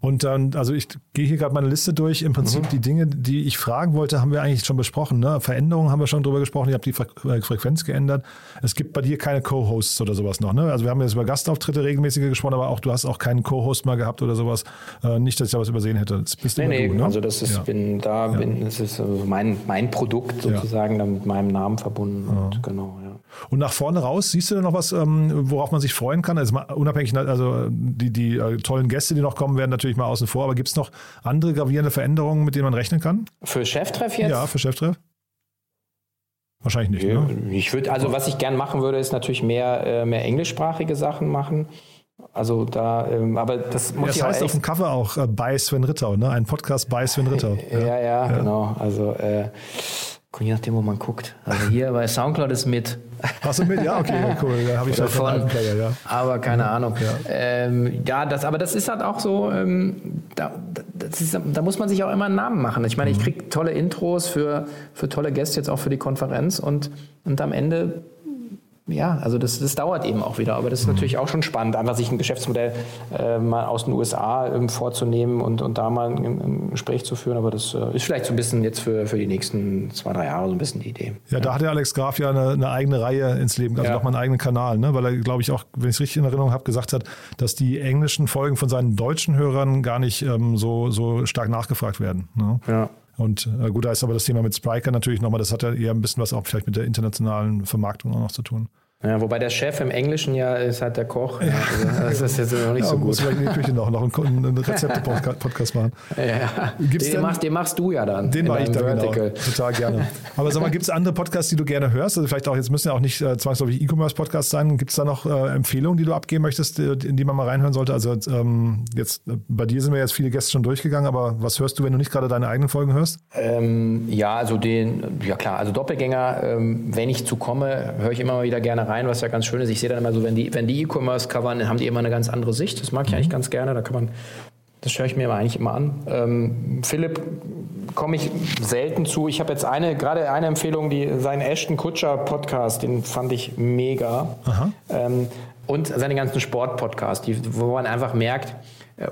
Und dann, also ich gehe hier gerade meine Liste durch. Im Prinzip mhm. die Dinge, die ich fragen wollte, haben wir eigentlich schon besprochen. Ne? Veränderungen haben wir schon drüber gesprochen. Ihr habt die äh, Frequenz geändert. Es gibt bei dir keine Co-Hosts oder sowas noch. Ne? Also wir haben jetzt über Gastauftritte regelmäßiger gesprochen, aber auch du hast auch keinen Co-Host mal gehabt oder sowas. Äh, nicht, dass ich da was übersehen hätte. Das bist nee, nee, du, ne? also das ist, ja. bin da, bin, das ist also mein, mein Produkt sozusagen, ja. mit meinem Namen verbunden. Ja. Und, genau, ja. Und nach vorne raus, siehst du da noch was, ähm, worauf man sich freuen kann? Also unabhängig, also die, die äh, tollen Gäste, die noch kommen, werden natürlich mal außen vor, aber gibt es noch andere gravierende Veränderungen, mit denen man rechnen kann? Für Cheftreff jetzt? Ja, für Cheftreff. Wahrscheinlich nicht. Ne? Ich würde, also was ich gern machen würde, ist natürlich mehr, äh, mehr englischsprachige Sachen machen. Also da, ähm, aber das muss ja, Das heißt auf dem Cover auch äh, bei Sven Rittau, ne? Ein Podcast bei Sven Rittau. Ja, ja, ja, ja. genau. Also äh, Je nachdem, wo man guckt. Also hier bei Soundcloud ist mit. Hast du mit? Ja, okay, cool. Da habe ich schon von. Player, ja. Aber keine ja, Ahnung. Ja. Ähm, ja, das, aber das ist halt auch so, ähm, da, ist, da, muss man sich auch immer einen Namen machen. Ich meine, ich mhm. kriege tolle Intros für, für tolle Gäste jetzt auch für die Konferenz und, und am Ende ja, also das, das dauert eben auch wieder. Aber das ist mhm. natürlich auch schon spannend, einfach sich ein Geschäftsmodell äh, mal aus den USA ähm, vorzunehmen und, und da mal ein, ein, Gespräch zu führen. Aber das äh, ist vielleicht so ein bisschen jetzt für, für die nächsten zwei, drei Jahre so ein bisschen die Idee. Ja, da hat der Alex Graf ja eine, eine eigene Reihe ins Leben, also ja. nochmal einen eigenen Kanal, ne? weil er, glaube ich, auch, wenn ich es richtig in Erinnerung habe, gesagt hat, dass die englischen Folgen von seinen deutschen Hörern gar nicht ähm, so, so stark nachgefragt werden. Ne? Ja. Und äh, gut, da ist aber das Thema mit Spriker natürlich nochmal, das hat ja eher ein bisschen was auch vielleicht mit der internationalen Vermarktung auch noch zu tun. Ja, wobei der Chef im Englischen ja ist halt der Koch. Ja. Also das ist jetzt noch nicht ja, so gut. Muss vielleicht in die Küche noch, noch einen, einen Rezepte-Podcast (laughs) machen. Ja, Gibt's den, denn, machst, den machst du ja dann. Den mache ich dann, genau. Total gerne. Aber sag mal, gibt es andere Podcasts, die du gerne hörst? Also vielleicht auch, jetzt müssen ja auch nicht äh, zwangsläufig E-Commerce-Podcasts sein. Gibt es da noch äh, Empfehlungen, die du abgeben möchtest, in die man mal reinhören sollte? Also ähm, jetzt, äh, bei dir sind wir jetzt viele Gäste schon durchgegangen, aber was hörst du, wenn du nicht gerade deine eigenen Folgen hörst? Ähm, ja, also den, ja klar, also Doppelgänger, ähm, wenn ich zu komme, höre ich immer mal wieder gerne rein, was ja ganz schön ist. Ich sehe dann immer so, wenn die wenn die E-Commerce covern, haben die immer eine ganz andere Sicht. Das mag ich eigentlich ganz gerne. Da kann man, das höre ich mir eigentlich immer an. Ähm, Philipp komme ich selten zu. Ich habe jetzt eine, gerade eine Empfehlung, die seinen Ashton Kutscher Podcast, den fand ich mega. Ähm, und seine ganzen Sport-Podcasts, wo man einfach merkt,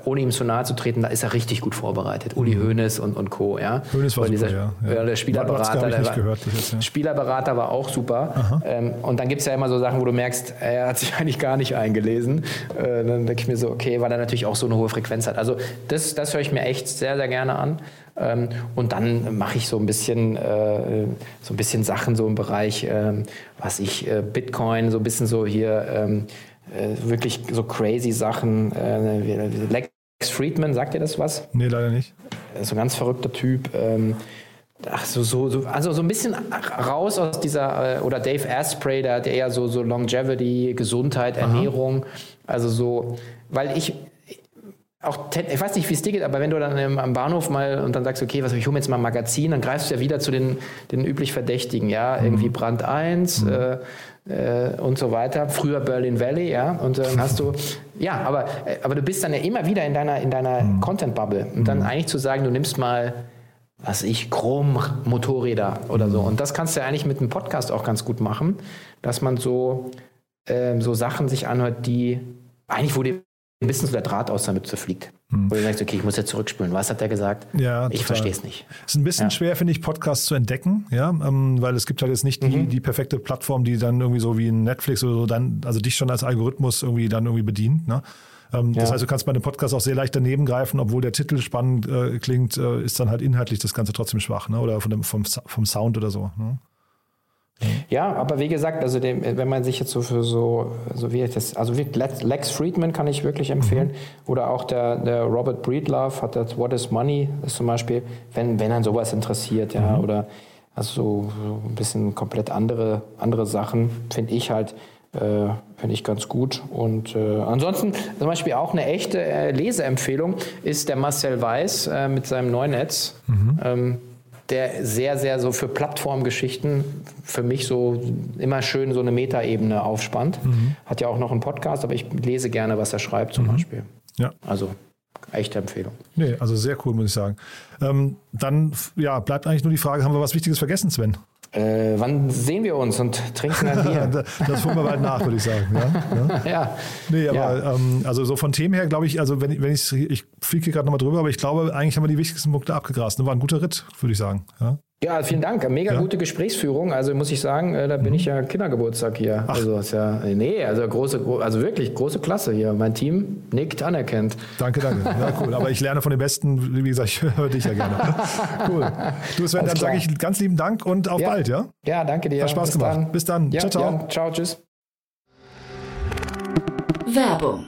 ohne ihm zu nahe zu treten, da ist er richtig gut vorbereitet. Uli mhm. Hoeneß und, und Co. Ja? Hoeneß war super, dieser, ja, ja. Der Spielerberater, der war, gehört, jetzt, ja. Spielerberater war auch super. Ähm, und dann gibt es ja immer so Sachen, wo du merkst, er hat sich (laughs) eigentlich gar nicht eingelesen. Äh, dann denke ich mir so, okay, weil er natürlich auch so eine hohe Frequenz hat. Also das, das höre ich mir echt sehr, sehr gerne an. Ähm, und dann mache ich so ein bisschen, äh, so ein bisschen Sachen so im Bereich, ähm, was ich, äh, Bitcoin, so ein bisschen so hier, ähm, äh, wirklich so crazy Sachen. Äh, Lex Friedman, sagt ihr das was? Nee, leider nicht. So ein ganz verrückter Typ. Ähm, ach, so, so, so, also so ein bisschen raus aus dieser, äh, oder Dave Asprey, der hat eher so, so Longevity, Gesundheit, Ernährung. Aha. Also so, weil ich, auch, ich weiß nicht, wie es dir geht, aber wenn du dann am Bahnhof mal und dann sagst, okay, was, ich hole mir jetzt mal ein Magazin, dann greifst du ja wieder zu den, den üblich Verdächtigen, ja, mhm. irgendwie Brand 1, mhm. äh, äh, und so weiter. Früher Berlin Valley, ja. Und dann hast du, ja, aber, äh, aber du bist dann ja immer wieder in deiner, in deiner mhm. Content-Bubble. Und dann mhm. eigentlich zu sagen, du nimmst mal, was ich, Chrom-Motorräder oder so. Mhm. Und das kannst du ja eigentlich mit einem Podcast auch ganz gut machen, dass man so, äh, so Sachen sich anhört, die eigentlich, wo dir ein bisschen so der Draht aus der Mütze fliegt. Wo du sagst, okay, ich muss jetzt zurückspulen. Was hat der gesagt? Ja, ich verstehe es nicht. Es ist ein bisschen Ja. schwer, finde ich, Podcasts zu entdecken, ja, ähm, weil es gibt halt jetzt nicht die, Mhm. die perfekte Plattform, die dann irgendwie so wie ein Netflix oder so dann, also dich schon als Algorithmus irgendwie dann irgendwie bedient. Ne? Ähm, Das Ja. heißt, du kannst bei einem Podcast auch sehr leicht daneben greifen, obwohl der Titel spannend äh, klingt, äh, ist dann halt inhaltlich das Ganze trotzdem schwach, ne? Oder von dem, vom, vom Sound oder so. Ne? Ja, aber wie gesagt, also dem, wenn man sich jetzt so für so, so wie das, also wie Lex Friedman kann ich wirklich empfehlen. Oder auch der, der Robert Breedlove hat das What is Money, ist zum Beispiel, wenn, wenn an sowas interessiert, ja, oder also so, ein bisschen komplett andere, andere Sachen, finde ich halt, äh, finde ich ganz gut. Und äh, ansonsten zum Beispiel auch eine echte äh, Leseempfehlung ist der Marcel Weiß äh, mit seinem Neunetz. Ähm, der sehr, sehr so für Plattformgeschichten für mich so immer schön so eine Metaebene aufspannt. Hat ja auch noch einen Podcast, aber ich lese gerne, was er schreibt zum Beispiel. Ja. Also echte Empfehlung. Nee, also sehr cool, muss ich sagen. Ähm, dann ja, bleibt eigentlich nur die Frage, haben wir was Wichtiges vergessen, Sven? Äh, wann sehen wir uns und trinken ein Bier? (laughs) das holen wir bald nach, würde ich sagen. Ja? Ja? ja. Nee, aber Ja. ähm, also so von Themen her glaube ich, also wenn, wenn ich, ich fliege gerade nochmal drüber, aber ich glaube, eigentlich haben wir die wichtigsten Punkte abgegrast. Das war ein guter Ritt, würde ich sagen. Ja? Ja, vielen Dank. Mega Ja. gute Gesprächsführung. Also muss ich sagen, äh, da bin ich ja Kindergeburtstag hier. Also ist ja, nee, also große, gro- also wirklich große Klasse hier. Mein Team nickt anerkennt. Danke, danke. Ja, (laughs) cool. Aber ich lerne von den Besten, wie gesagt, ich (laughs) höre dich ja gerne. (laughs) Cool. Du Sven, Alles dann sage ich ganz lieben Dank und auf Ja. bald, ja? Ja, danke dir. Hat Spaß Bis gemacht. Dann. Bis dann. Ja, Ciao, ciao. Ja, ciao, tschüss. Werbung.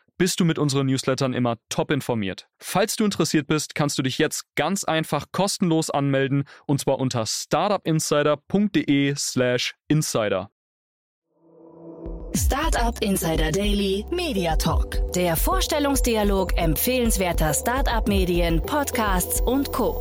bist du mit unseren Newslettern immer top informiert. Falls du interessiert bist, kannst du dich jetzt ganz einfach kostenlos anmelden und zwar unter startupinsider.de/slash insider. Startup Insider Daily Media Talk. Der Vorstellungsdialog empfehlenswerter Startup-Medien, Podcasts und Co.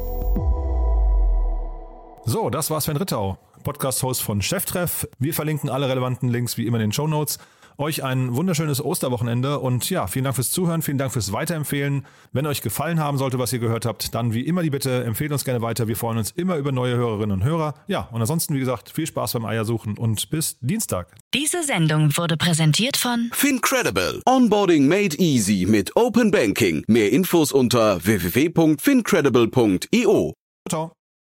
So, das war Sven Rittau, Podcast-Host von Cheftreff. Wir verlinken alle relevanten Links wie immer in den Show Notes. Euch ein wunderschönes Osterwochenende und ja, vielen Dank fürs Zuhören, vielen Dank fürs Weiterempfehlen. Wenn euch gefallen haben sollte, was ihr gehört habt, dann wie immer die Bitte, empfehlt uns gerne weiter. Wir freuen uns immer über neue Hörerinnen und Hörer. Ja, und ansonsten, wie gesagt, viel Spaß beim Eiersuchen und bis Dienstag. Diese Sendung wurde präsentiert von Fincredible. Onboarding made easy mit Open Banking. Mehr Infos unter www.fincredible.io. Ciao.